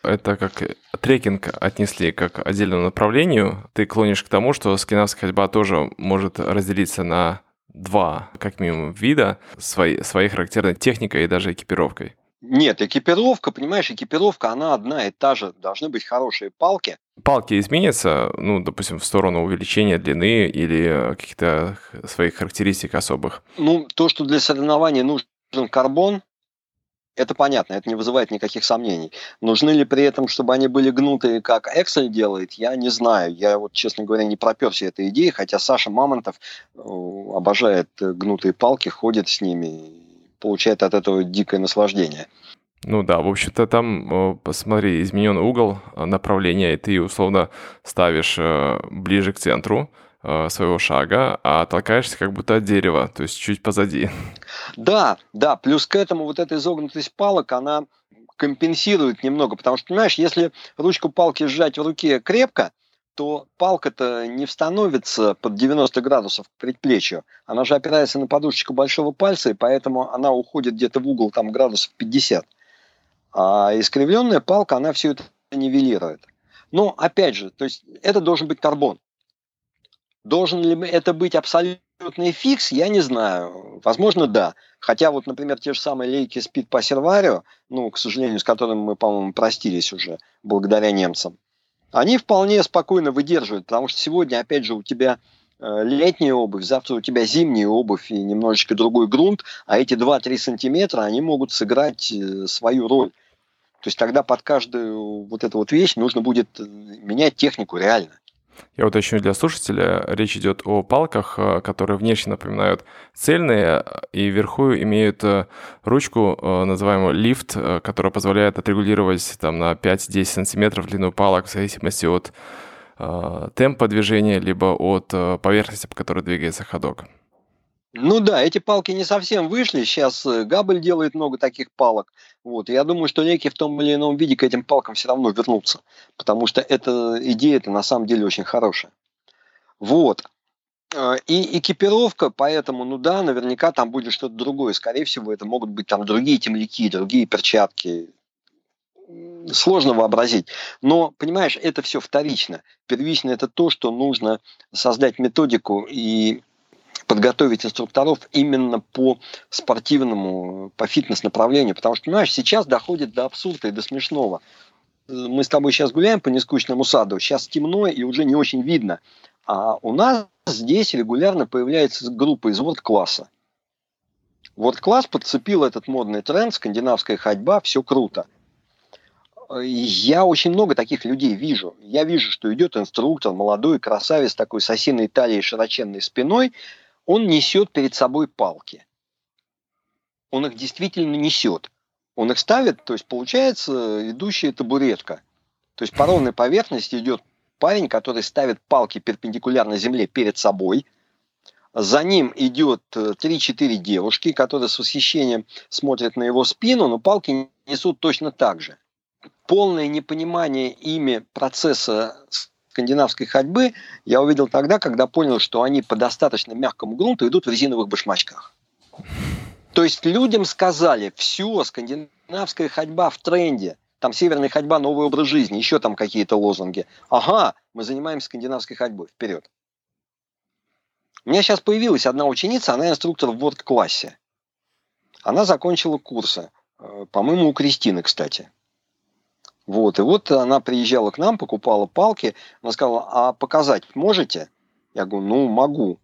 Это как трекинг отнесли как отдельному направлению. Ты клонишь к тому, что скандинавская ходьба тоже может разделиться на два, как минимум, вида своей, своей характерной техникой и даже экипировкой. Нет, экипировка, понимаешь, экипировка, она одна и та же. Должны быть хорошие палки. Палки изменятся, ну, допустим, в сторону увеличения длины или каких-то своих характеристик особых? Ну, то, что для соревнований нужен карбон, это понятно, это не вызывает никаких сомнений. Нужны ли при этом, чтобы они были гнутые, как Excel делает, я не знаю. Я вот, честно говоря, не проперся этой идеей, хотя Саша Мамонтов э, обожает гнутые палки, ходит с ними, получает от этого дикое наслаждение. Ну да, в общем-то там, посмотри, изменен угол э, направления, и ты условно ставишь э, ближе к центру э, своего шага, а толкаешься как будто от дерева, то есть чуть позади. Да, да, плюс к этому вот эта изогнутость палок, она компенсирует немного, потому что, понимаешь, если ручку палки сжать в руке крепко, то палка-то не становится под 90 градусов к предплечью. Она же опирается на подушечку большого пальца, и поэтому она уходит где-то в угол там градусов 50. А искривленная палка, она все это нивелирует. Но, опять же, то есть это должен быть карбон. Должен ли это быть абсолютный фикс, я не знаю. Возможно, да. Хотя вот, например, те же самые лейки Speed по Серварио, ну, к сожалению, с которыми мы, по-моему, простились уже благодаря немцам, они вполне спокойно выдерживают, потому что сегодня, опять же, у тебя э, летняя обувь, завтра у тебя зимняя обувь и немножечко другой грунт, а эти 2-3 сантиметра, они могут сыграть э, свою роль. То есть тогда под каждую вот эту вот вещь нужно будет э, менять технику реально. Я уточню для слушателя, речь идет о палках, э, которые внешне напоминают цельные и вверху имеют э, ручку, э, называемую лифт, которая позволяет отрегулировать там, на 5-10 сантиметров длину палок в зависимости от темпа движения, либо от поверхности, по которой двигается ходок. Ну да, эти палки не совсем вышли. Сейчас э, Габель делает много таких палок. Вот. Я думаю, что леки в том или ином виде к этим палкам все равно вернутся. Потому что эта идея-то на самом деле очень хорошая. Вот. Э, и экипировка, поэтому, ну да, наверняка там будет что-то другое. Скорее всего, это могут быть там другие темляки, другие перчатки. Сложно вообразить. Но, понимаешь, это все вторично. Первично это то, что нужно создать методику и подготовить инструкторов именно по спортивному, по фитнес-направлению. Потому что, понимаешь, сейчас доходит до абсурда и до смешного. Мы с тобой сейчас гуляем по нескучному саду, сейчас темно и уже не очень видно. А у нас здесь регулярно появляется группа из ворд-класса. Ворд-класс подцепил этот модный тренд, скандинавская ходьба, все круто. Я очень много таких людей вижу. Я вижу, что идет инструктор, молодой красавец, такой с осиной талией, широченной спиной – он несет перед собой палки. Он их действительно несет. Он их ставит, то есть получается идущая табуретка. То есть по ровной поверхности идет парень, который ставит палки перпендикулярно земле перед собой. За ним идет 3-4 девушки, которые с восхищением смотрят на его спину, но палки несут точно так же. Полное непонимание ими процесса скандинавской ходьбы я увидел тогда, когда понял, что они по достаточно мягкому грунту идут в резиновых башмачках. То есть людям сказали, все, скандинавская ходьба в тренде, там северная ходьба, новый образ жизни, еще там какие-то лозунги. Ага, мы занимаемся скандинавской ходьбой, вперед. У меня сейчас появилась одна ученица, она инструктор в ворд-классе. Она закончила курсы, э, по-моему, у Кристины, кстати. Вот, и вот она приезжала к нам, покупала палки, она сказала, а показать можете? Я говорю, ну, могу.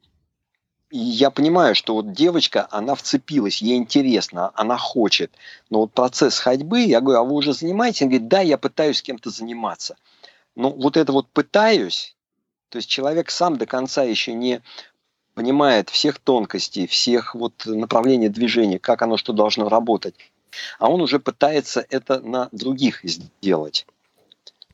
И я понимаю, что вот девочка, она вцепилась, ей интересно, она хочет. Но вот процесс ходьбы, я говорю, а вы уже занимаетесь? Она говорит, да, я пытаюсь с кем-то заниматься. Но вот это вот пытаюсь, то есть человек сам до конца еще не понимает всех тонкостей, всех вот направлений движения, как оно что должно работать а он уже пытается это на других сделать.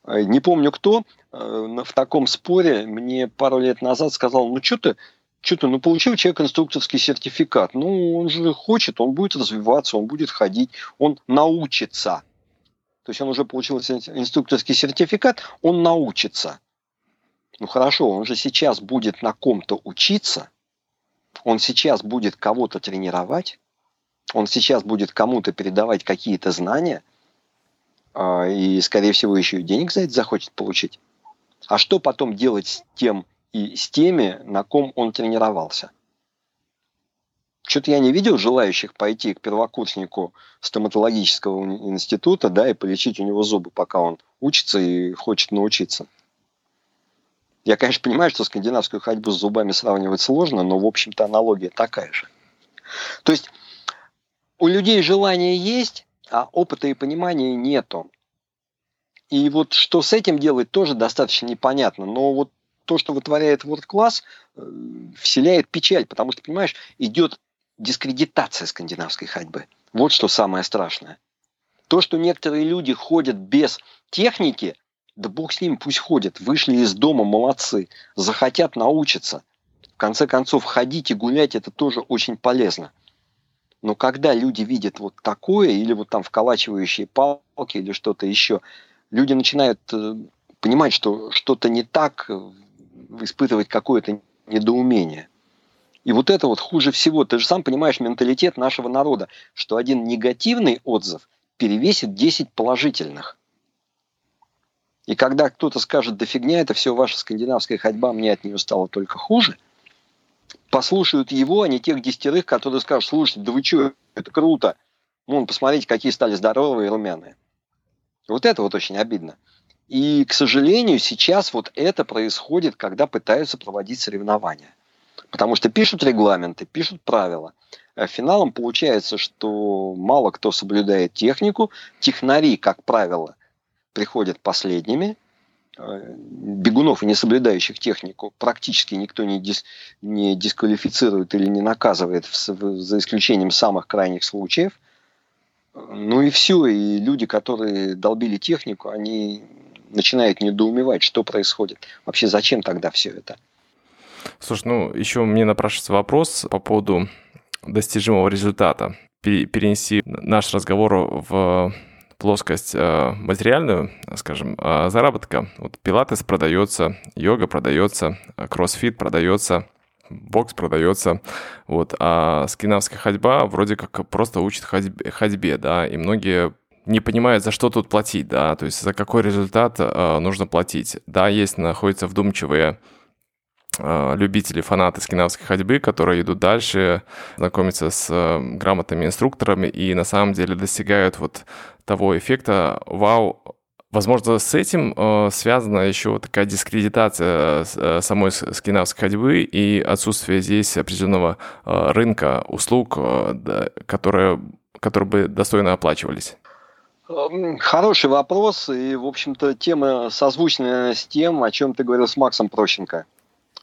Э, не помню кто, э, в таком споре мне пару лет назад сказал, ну что ты, что ты, ну получил человек инструкторский сертификат, ну он же хочет, он будет развиваться, он будет ходить, он научится. То есть он уже получил инструкторский сертификат, он научится. Ну хорошо, он же сейчас будет на ком-то учиться, он сейчас будет кого-то тренировать, он сейчас будет кому-то передавать какие-то знания, а, и, скорее всего, еще и денег за это захочет получить. А что потом делать с тем и с теми, на ком он тренировался? Что-то я не видел желающих пойти к первокурснику стоматологического института, да, и полечить у него зубы, пока он учится и хочет научиться. Я, конечно, понимаю, что скандинавскую ходьбу с зубами сравнивать сложно, но, в общем-то, аналогия такая же. То есть у людей желание есть, а опыта и понимания нету. И вот что с этим делать, тоже достаточно непонятно. Но вот то, что вытворяет World Class, э, вселяет печаль, потому что, понимаешь, идет дискредитация скандинавской ходьбы. Вот что самое страшное. То, что некоторые люди ходят без техники, да бог с ним, пусть ходят. Вышли из дома, молодцы. Захотят научиться. В конце концов, ходить и гулять – это тоже очень полезно. Но когда люди видят вот такое, или вот там вколачивающие палки, или что-то еще, люди начинают э, понимать, что что-то не так, э, испытывать какое-то недоумение. И вот это вот хуже всего. Ты же сам понимаешь менталитет нашего народа, что один негативный отзыв перевесит 10 положительных. И когда кто-то скажет, да фигня, это все ваша скандинавская ходьба, мне от нее стало только хуже, послушают его, а не тех десятерых, которые скажут, слушайте, да вы что, это круто. Вон, посмотрите, какие стали здоровые и румяные. Вот это вот очень обидно. И, к сожалению, сейчас вот это происходит, когда пытаются проводить соревнования. Потому что пишут регламенты, пишут правила. А финалом получается, что мало кто соблюдает технику. Технари, как правило, приходят последними. Э, бегунов и не соблюдающих технику практически никто не, дис, не дисквалифицирует или не наказывает, в, за исключением самых крайних случаев. Ну и все. И люди, которые долбили технику, они начинают недоумевать, что происходит. Вообще, зачем тогда все это? Слушай, ну еще мне напрашивается вопрос по поводу достижимого результата. Перенести наш разговор в плоскость э, материальную, скажем, э, заработка. Вот пилатес продается, йога продается, кроссфит продается, бокс продается, вот, а скинавская ходьба вроде как просто учит ходьбе, да, и многие не понимают, за что тут платить, да, то есть за какой результат э, нужно платить. Да, есть, находятся вдумчивые Э, любители, фанаты скинавской ходьбы, которые идут дальше, знакомятся с э, грамотными инструкторами и на самом деле достигают вот того эффекта «Вау, Возможно, с этим э, связана еще такая дискредитация э, самой скинавской ходьбы и отсутствие здесь определенного э, рынка услуг, э, которые, которые бы достойно оплачивались. Хороший вопрос, и, в общем-то, тема созвучная с тем, о чем ты говорил с Максом Прощенко.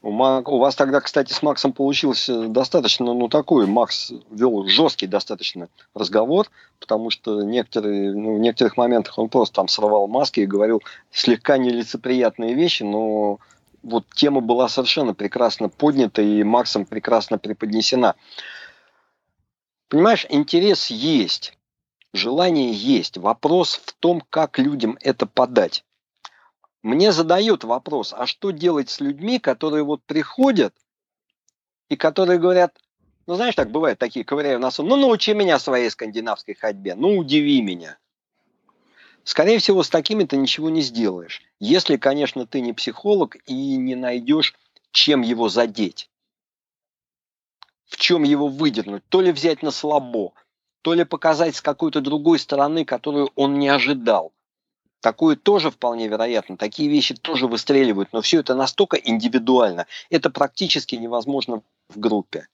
У, Мак, у вас тогда, кстати, с Максом получился достаточно, ну, такой, Макс вел жесткий достаточно разговор, потому что некоторые, ну, в некоторых моментах он просто там срывал маски и говорил слегка нелицеприятные вещи, но вот тема была совершенно прекрасно поднята и Максом прекрасно преподнесена. Понимаешь, интерес есть, желание есть. Вопрос в том, как людям это подать мне задают вопрос, а что делать с людьми, которые вот приходят и которые говорят, ну знаешь, так бывает, такие ковыряю носом, ну научи меня своей скандинавской ходьбе, ну удиви меня. Скорее всего, с такими ты ничего не сделаешь. Если, конечно, ты не психолог и не найдешь, чем его задеть. В чем его выдернуть. То ли взять на слабо, то ли показать с какой-то другой стороны, которую он не ожидал. Такое тоже вполне вероятно. Такие вещи тоже выстреливают, но все это настолько индивидуально. Это практически невозможно в группе.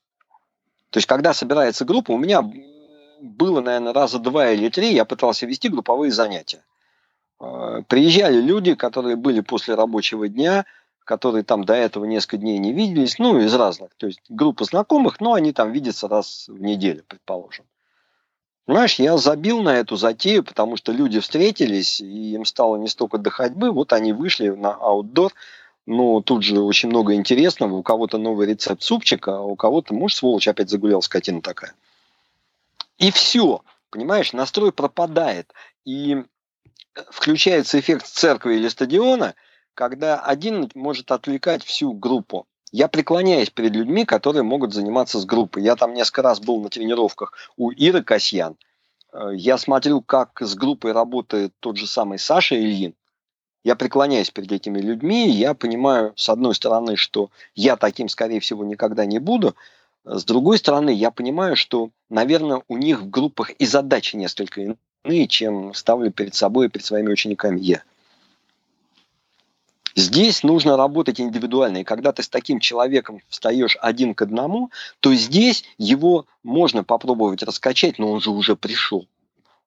То есть, когда собирается группа, у меня было, наверное, раза два или три, я пытался вести групповые занятия. А, приезжали люди, которые были после рабочего дня, которые там до этого несколько дней не виделись, ну, из разных. То есть, группа знакомых, но они там видятся раз в неделю, предположим. Знаешь, я забил на эту затею, потому что люди встретились, и им стало не столько до ходьбы, вот они вышли на аутдор, ну, тут же очень много интересного, у кого-то новый рецепт супчика, а у кого-то, может, сволочь опять загулял, скотина такая. И все, понимаешь, настрой пропадает, и включается эффект церкви или стадиона, когда один может отвлекать всю группу. Я преклоняюсь перед людьми, которые могут заниматься с группой. Я там несколько раз был на тренировках у Иры Касьян. Э, я смотрю, как с группой работает тот же самый Саша Ильин. Я преклоняюсь перед этими людьми, я понимаю, с одной стороны, что я таким, скорее всего, никогда не буду, с другой стороны, я понимаю, что, наверное, у них в группах и задачи несколько иные, чем ставлю перед собой и перед своими учениками я. Здесь нужно работать индивидуально. И когда ты с таким человеком встаешь один к одному, то здесь его можно попробовать раскачать, но он же уже пришел.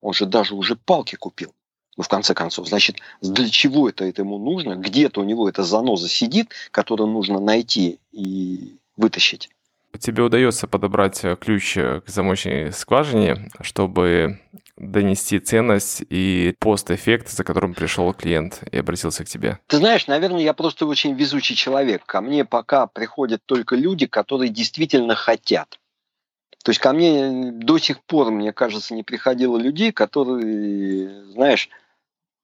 Он же даже уже палки купил. Ну, в конце концов, значит, для чего это, это ему нужно? Где-то у него эта заноза сидит, которую нужно найти и вытащить. Тебе удается подобрать ключ к замочной скважине, чтобы донести ценность и пост-эффект, за которым пришел клиент и обратился к тебе? Ты знаешь, наверное, я просто очень везучий человек. Ко мне пока приходят только люди, которые действительно хотят. То есть ко мне до сих пор, мне кажется, не приходило людей, которые, знаешь,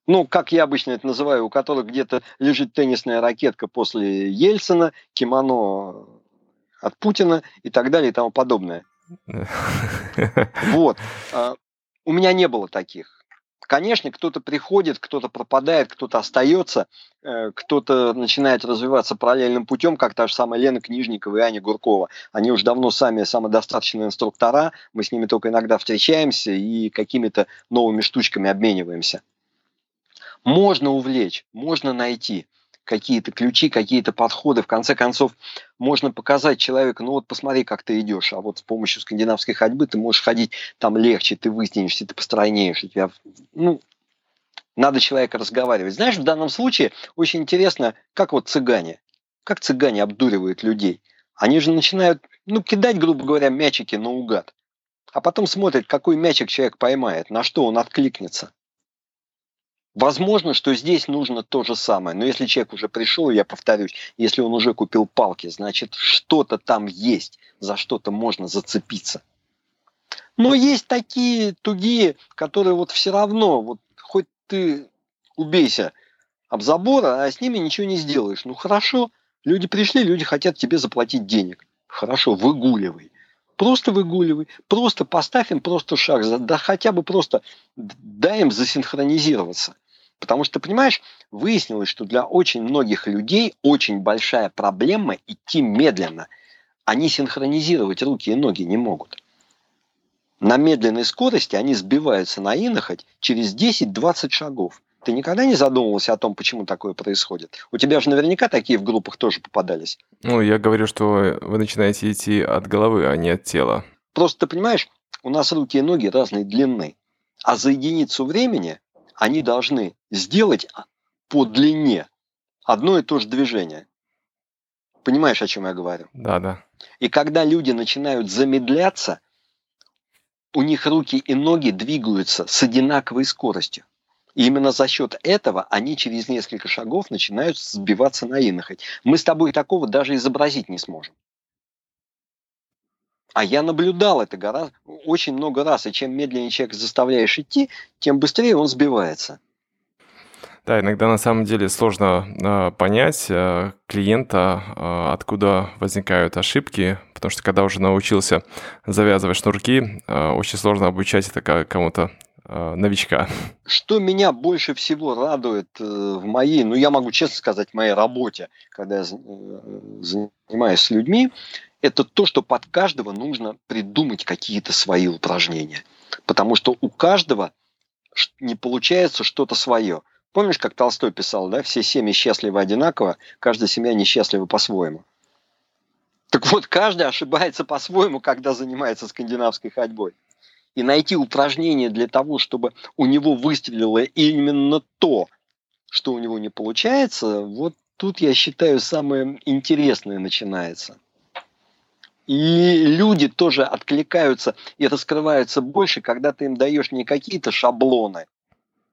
ну, как я обычно это называю, у которых где-то лежит теннисная ракетка после Ельцина, кимоно от Путина и так далее и тому подобное. [laughs] Вот. У меня не было таких. Конечно, кто-то приходит, кто-то пропадает, кто-то остается, э, кто-то начинает развиваться параллельным путем, как та же самая Лена Книжникова и Аня Гуркова. Они уже давно сами самодостаточные инструктора, мы с ними только иногда встречаемся и какими-то новыми штучками обмениваемся. Можно увлечь, можно найти какие-то ключи, какие-то подходы. В конце концов, можно показать человеку, ну вот посмотри, как ты идешь, а вот с помощью скандинавской ходьбы ты можешь ходить там легче, ты вытянешься, ты постройнеешь, у тебя, ну, надо человека разговаривать. Знаешь, в данном случае очень интересно, как вот цыгане, как цыгане обдуривают людей. Они же начинают, ну, кидать, грубо говоря, мячики наугад. А потом смотрят, какой мячик человек поймает, на что он откликнется. Возможно, что здесь нужно то же самое. Но если человек уже пришел, я повторюсь, если он уже купил палки, значит, что-то там есть, за что-то можно зацепиться. Но есть такие тугие, которые вот все равно, вот хоть ты убейся об забор, а с ними ничего не сделаешь. Ну хорошо, люди пришли, люди хотят тебе заплатить денег. Хорошо, выгуливай. Просто выгуливай, просто поставь им просто шаг, да хотя бы просто дай им засинхронизироваться. Потому что, понимаешь, выяснилось, что для очень многих людей очень большая проблема идти медленно. Они синхронизировать руки и ноги не могут. На медленной скорости они сбиваются на инохоть через 10-20 шагов. Ты никогда не задумывался о том, почему такое происходит? У тебя же наверняка такие в группах тоже попадались. Ну, я говорю, что вы начинаете идти от головы, а не от тела. Просто ты понимаешь, у нас руки и ноги разной длины. А за единицу времени они должны сделать по длине одно и то же движение. Понимаешь, о чем я говорю? Да, да. И когда люди начинают замедляться, у них руки и ноги двигаются с одинаковой скоростью. И именно за счет этого они через несколько шагов начинают сбиваться на инохоть. Мы с тобой такого даже изобразить не сможем. А я наблюдал это гораздо, очень много раз. И чем медленнее человек заставляешь идти, тем быстрее он сбивается. Да, иногда на самом деле сложно э, понять э, клиента, э, откуда возникают ошибки, потому что когда уже научился завязывать шнурки, э, очень сложно обучать это кому-то э, новичка. Что меня больше всего радует э, в моей, ну я могу честно сказать, в моей работе, когда я э, занимаюсь с людьми, это то, что под каждого нужно придумать какие-то свои упражнения. Потому что у каждого не получается что-то свое. Помнишь, как Толстой писал, да, все семьи счастливы одинаково, каждая семья несчастлива по-своему. Так вот, каждый ошибается по-своему, когда занимается скандинавской ходьбой. И найти упражнение для того, чтобы у него выстрелило именно то, что у него не получается, вот тут, я считаю, самое интересное начинается. И люди тоже откликаются и раскрываются больше, когда ты им даешь не какие-то шаблоны.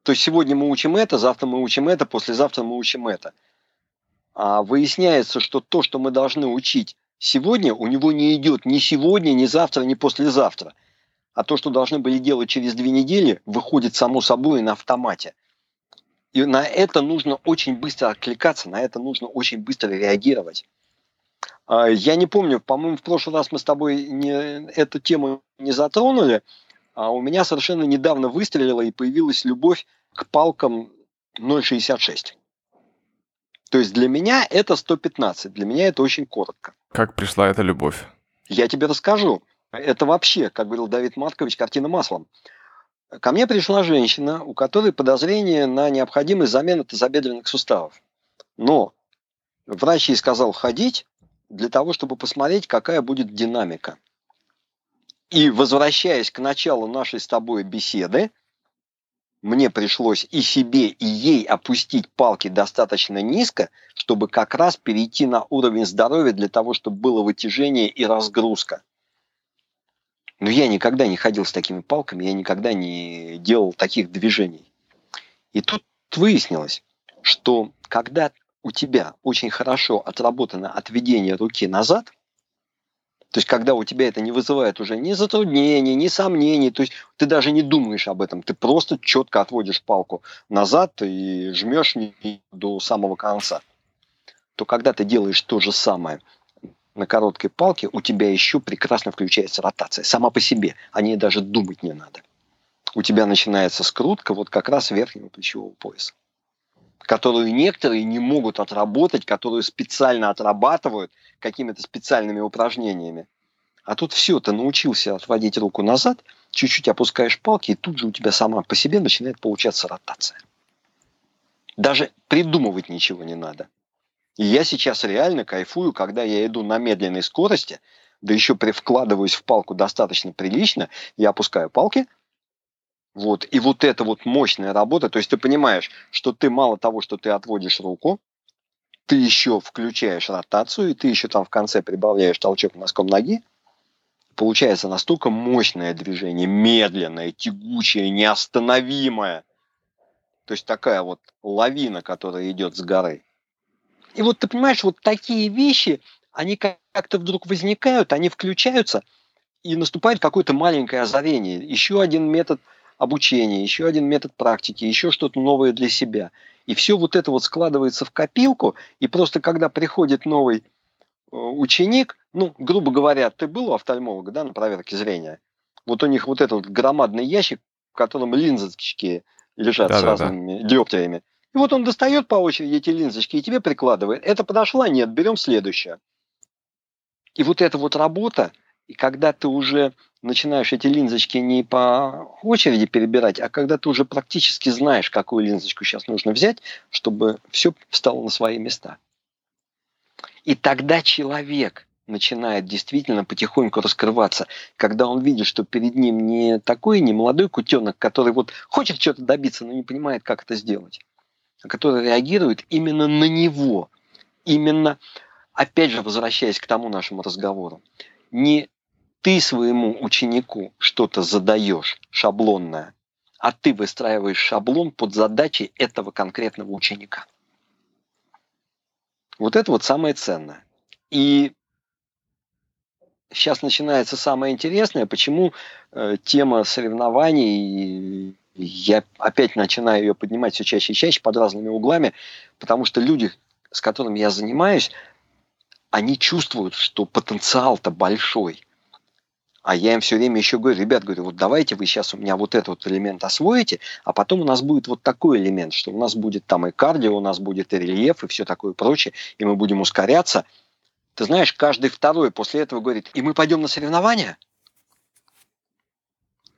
То есть сегодня мы учим это, завтра мы учим это, послезавтра мы учим это. А выясняется, что то, что мы должны учить сегодня, у него не идет ни сегодня, ни завтра, ни послезавтра. А то, что должны были делать через две недели, выходит само собой на автомате. И на это нужно очень быстро откликаться, на это нужно очень быстро реагировать. А, я не помню, по-моему, в прошлый раз мы с тобой не, эту тему не затронули, а у меня совершенно недавно выстрелила и появилась любовь к палкам 0,66. То есть для меня это 115, для меня это очень коротко. Как пришла эта любовь? Я тебе расскажу. Это вообще, как говорил Давид Маркович, картина маслом. Ко мне пришла женщина, у которой подозрение на необходимость замены тазобедренных суставов. Но врач ей сказал ходить, для того, чтобы посмотреть, какая будет динамика. И возвращаясь к началу нашей с тобой беседы, мне пришлось и себе, и ей опустить палки достаточно низко, чтобы как раз перейти на уровень здоровья для того, чтобы было вытяжение и разгрузка. Но я никогда не ходил с такими палками, я никогда не делал таких движений. И тут выяснилось, что когда у тебя очень хорошо отработано отведение руки назад – то есть, когда у тебя это не вызывает уже ни затруднений, ни сомнений, то есть ты даже не думаешь об этом, ты просто четко отводишь палку назад и жмешь до самого конца. То когда ты делаешь то же самое на короткой палке, у тебя еще прекрасно включается ротация сама по себе, о ней даже думать не надо. У тебя начинается скрутка вот как раз верхнего плечевого пояса которую некоторые не могут отработать, которую специально отрабатывают какими-то специальными упражнениями. А тут все, ты научился отводить руку назад, чуть-чуть опускаешь палки, и тут же у тебя сама по себе начинает получаться ротация. Даже придумывать ничего не надо. И я сейчас реально кайфую, когда я иду на медленной скорости, да еще привкладываюсь в палку достаточно прилично, я опускаю палки – вот. И вот эта вот мощная работа, то есть ты понимаешь, что ты мало того, что ты отводишь руку, ты еще включаешь ротацию, и ты еще там в конце прибавляешь толчок носком ноги, получается настолько мощное движение, медленное, тягучее, неостановимое. То есть такая вот лавина, которая идет с горы. И вот ты понимаешь, вот такие вещи, они как-то вдруг возникают, они включаются, и наступает какое-то маленькое озарение. Еще один метод – обучение, еще один метод практики, еще что-то новое для себя. И все вот это вот складывается в копилку, и просто когда приходит новый э, ученик, ну, грубо говоря, ты был у офтальмолога, да, на проверке зрения, вот у них вот этот громадный ящик, в котором линзочки лежат да, с да, разными да. диоптриями. И вот он достает по очереди эти линзочки и тебе прикладывает. Это подошла? Нет, берем следующее. И вот эта вот работа, и когда ты уже начинаешь эти линзочки не по очереди перебирать, а когда ты уже практически знаешь, какую линзочку сейчас нужно взять, чтобы все встало на свои места. И тогда человек начинает действительно потихоньку раскрываться, когда он видит, что перед ним не такой, не молодой кутенок, который вот хочет что-то добиться, но не понимает, как это сделать, а который реагирует именно на него, именно, опять же, возвращаясь к тому нашему разговору, не ты своему ученику что-то задаешь шаблонное, а ты выстраиваешь шаблон под задачи этого конкретного ученика. Вот это вот самое ценное. И сейчас начинается самое интересное, почему э, тема соревнований, я опять начинаю ее поднимать все чаще и чаще под разными углами, потому что люди, с которыми я занимаюсь, они чувствуют, что потенциал-то большой – а я им все время еще говорю, ребят, говорю, вот давайте вы сейчас у меня вот этот вот элемент освоите, а потом у нас будет вот такой элемент, что у нас будет там и кардио, у нас будет и рельеф, и все такое прочее, и мы будем ускоряться. Ты знаешь, каждый второй после этого говорит, и мы пойдем на соревнования?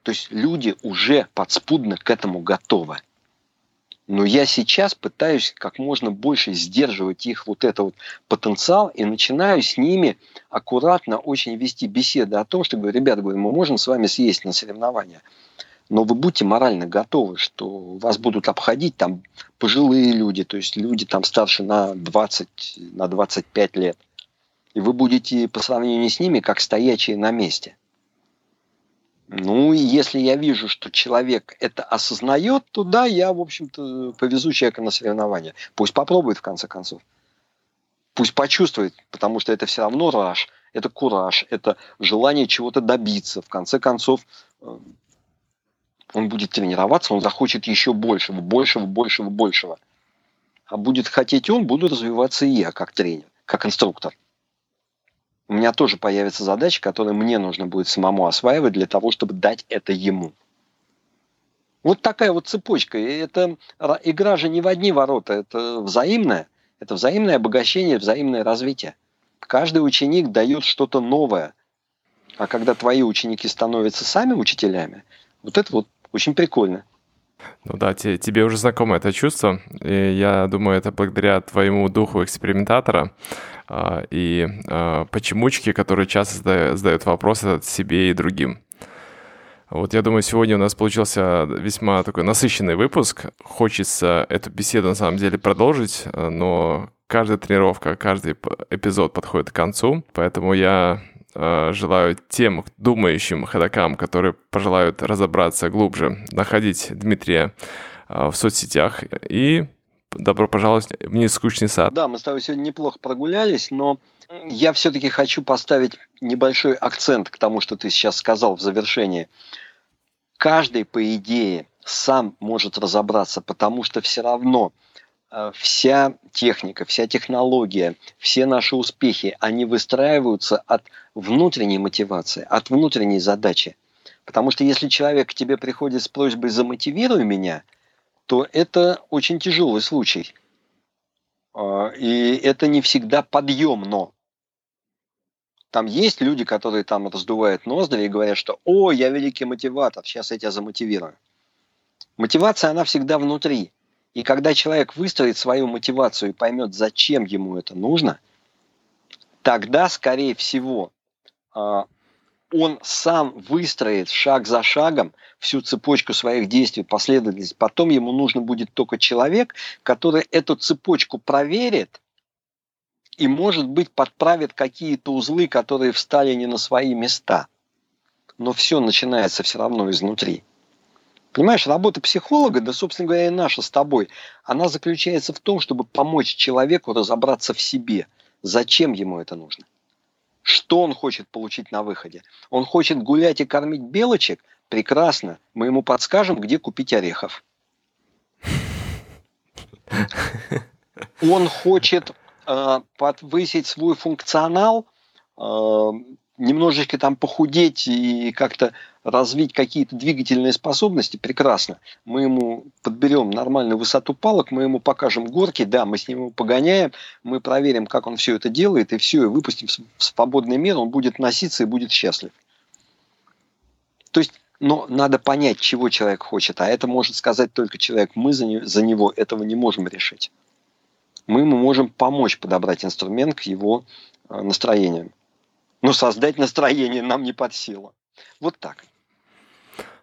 То есть люди уже подспудно к этому готовы. Но я сейчас пытаюсь как можно больше сдерживать их вот этот вот потенциал и начинаю с ними аккуратно очень вести беседы о том, что говорю, ребята, говорю, мы можем с вами съесть на соревнования, но вы будьте морально готовы, что вас будут обходить там пожилые люди, то есть люди там старше на 20, на 25 лет. И вы будете по сравнению с ними как стоячие на месте – ну, если я вижу, что человек это осознает, то да, я, в общем-то, повезу человека на соревнования. Пусть попробует, в конце концов. Пусть почувствует, потому что это все равно раш, это кураж, это желание чего-то добиться. В конце концов, э, он будет тренироваться, он захочет еще большего, большего, большего, большего. А будет хотеть он, буду развиваться и я, как тренер, как инструктор у меня тоже появится задача, которую мне нужно будет самому осваивать для того, чтобы дать это ему. Вот такая вот цепочка. И это игра же не в одни ворота, это взаимное. Это взаимное обогащение, взаимное развитие. Каждый ученик дает что-то новое. А когда твои ученики становятся сами учителями, вот это вот очень прикольно. Ну да, те, тебе уже знакомо это чувство. И я думаю, это благодаря твоему духу экспериментатора и а, почемучки, которые часто задают вопросы себе и другим. Вот я думаю, сегодня у нас получился весьма такой насыщенный выпуск. Хочется эту беседу на самом деле продолжить, но каждая тренировка, каждый эпизод подходит к концу, поэтому я желаю тем думающим ходокам, которые пожелают разобраться глубже, находить Дмитрия в соцсетях и добро пожаловать в нескучный сад. Да, мы с тобой сегодня неплохо прогулялись, но я все-таки хочу поставить небольшой акцент к тому, что ты сейчас сказал в завершении. Каждый, по идее, сам может разобраться, потому что все равно э, вся техника, вся технология, все наши успехи, они выстраиваются от внутренней мотивации, от внутренней задачи. Потому что если человек к тебе приходит с просьбой «замотивируй меня», то это очень тяжелый случай. А, и это не всегда подъемно. Там есть люди, которые там раздувают ноздри и говорят, что «О, я великий мотиватор, сейчас я тебя замотивирую». Мотивация, она всегда внутри. И когда человек выстроит свою мотивацию и поймет, зачем ему это нужно, тогда, скорее всего, а, он сам выстроит шаг за шагом всю цепочку своих действий, последовательность. Потом ему нужно будет только человек, который эту цепочку проверит и, может быть, подправит какие-то узлы, которые встали не на свои места. Но все начинается все равно изнутри. Понимаешь, работа психолога, да, собственно говоря, и наша с тобой, она заключается в том, чтобы помочь человеку разобраться в себе. Зачем ему это нужно? Что он хочет получить на выходе? Он хочет гулять и кормить белочек? Прекрасно. Мы ему подскажем, где купить орехов. Он хочет э, подвысить свой функционал, э, немножечко там похудеть и как-то развить какие-то двигательные способности, прекрасно. Мы ему подберем нормальную высоту палок, мы ему покажем горки, да, мы с ним его погоняем, мы проверим, как он все это делает, и все, и выпустим в свободный мир, он будет носиться и будет счастлив. То есть, но надо понять, чего человек хочет, а это может сказать только человек. Мы за, не, за него этого не можем решить. Мы ему можем помочь подобрать инструмент к его э, настроениям. Но создать настроение нам не под силу. Вот так.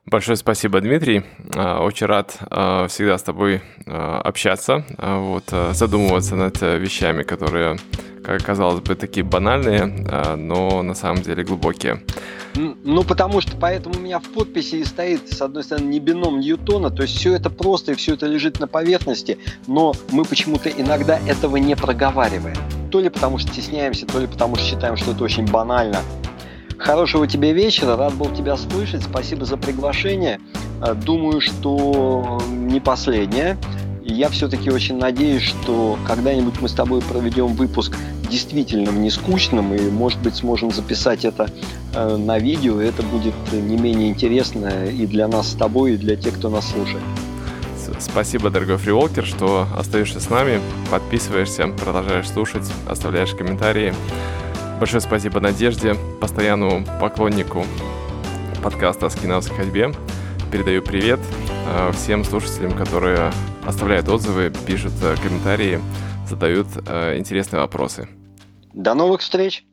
Большое спасибо, Дмитрий. А, очень рад а, всегда с тобой а, общаться, вот, задумываться над вещами, которые, как казалось бы, такие банальные, но на самом деле глубокие. Ну, потому что поэтому у меня в подписи стоит, с одной стороны, не бином Ньютона, то есть все это просто и все это лежит на поверхности, но мы почему-то иногда этого не проговариваем. То ли потому что стесняемся, то ли потому что считаем, что это очень банально. Хорошего тебе вечера, рад был тебя слышать, спасибо за приглашение. Э, думаю, что не последнее. Я все-таки очень надеюсь, что когда-нибудь мы с тобой проведем выпуск действительно не скучным, и, может быть, сможем записать это э, на видео, и это будет не менее интересно и для нас с тобой, и для тех, кто нас слушает. Спасибо, дорогой фриволкер, что остаешься с нами, подписываешься, продолжаешь слушать, оставляешь комментарии. Большое спасибо Надежде, постоянному поклоннику подкаста о скинавской ходьбе. Передаю привет э, всем слушателям, которые оставляют отзывы, пишут э, комментарии, задают э, интересные вопросы. До новых встреч!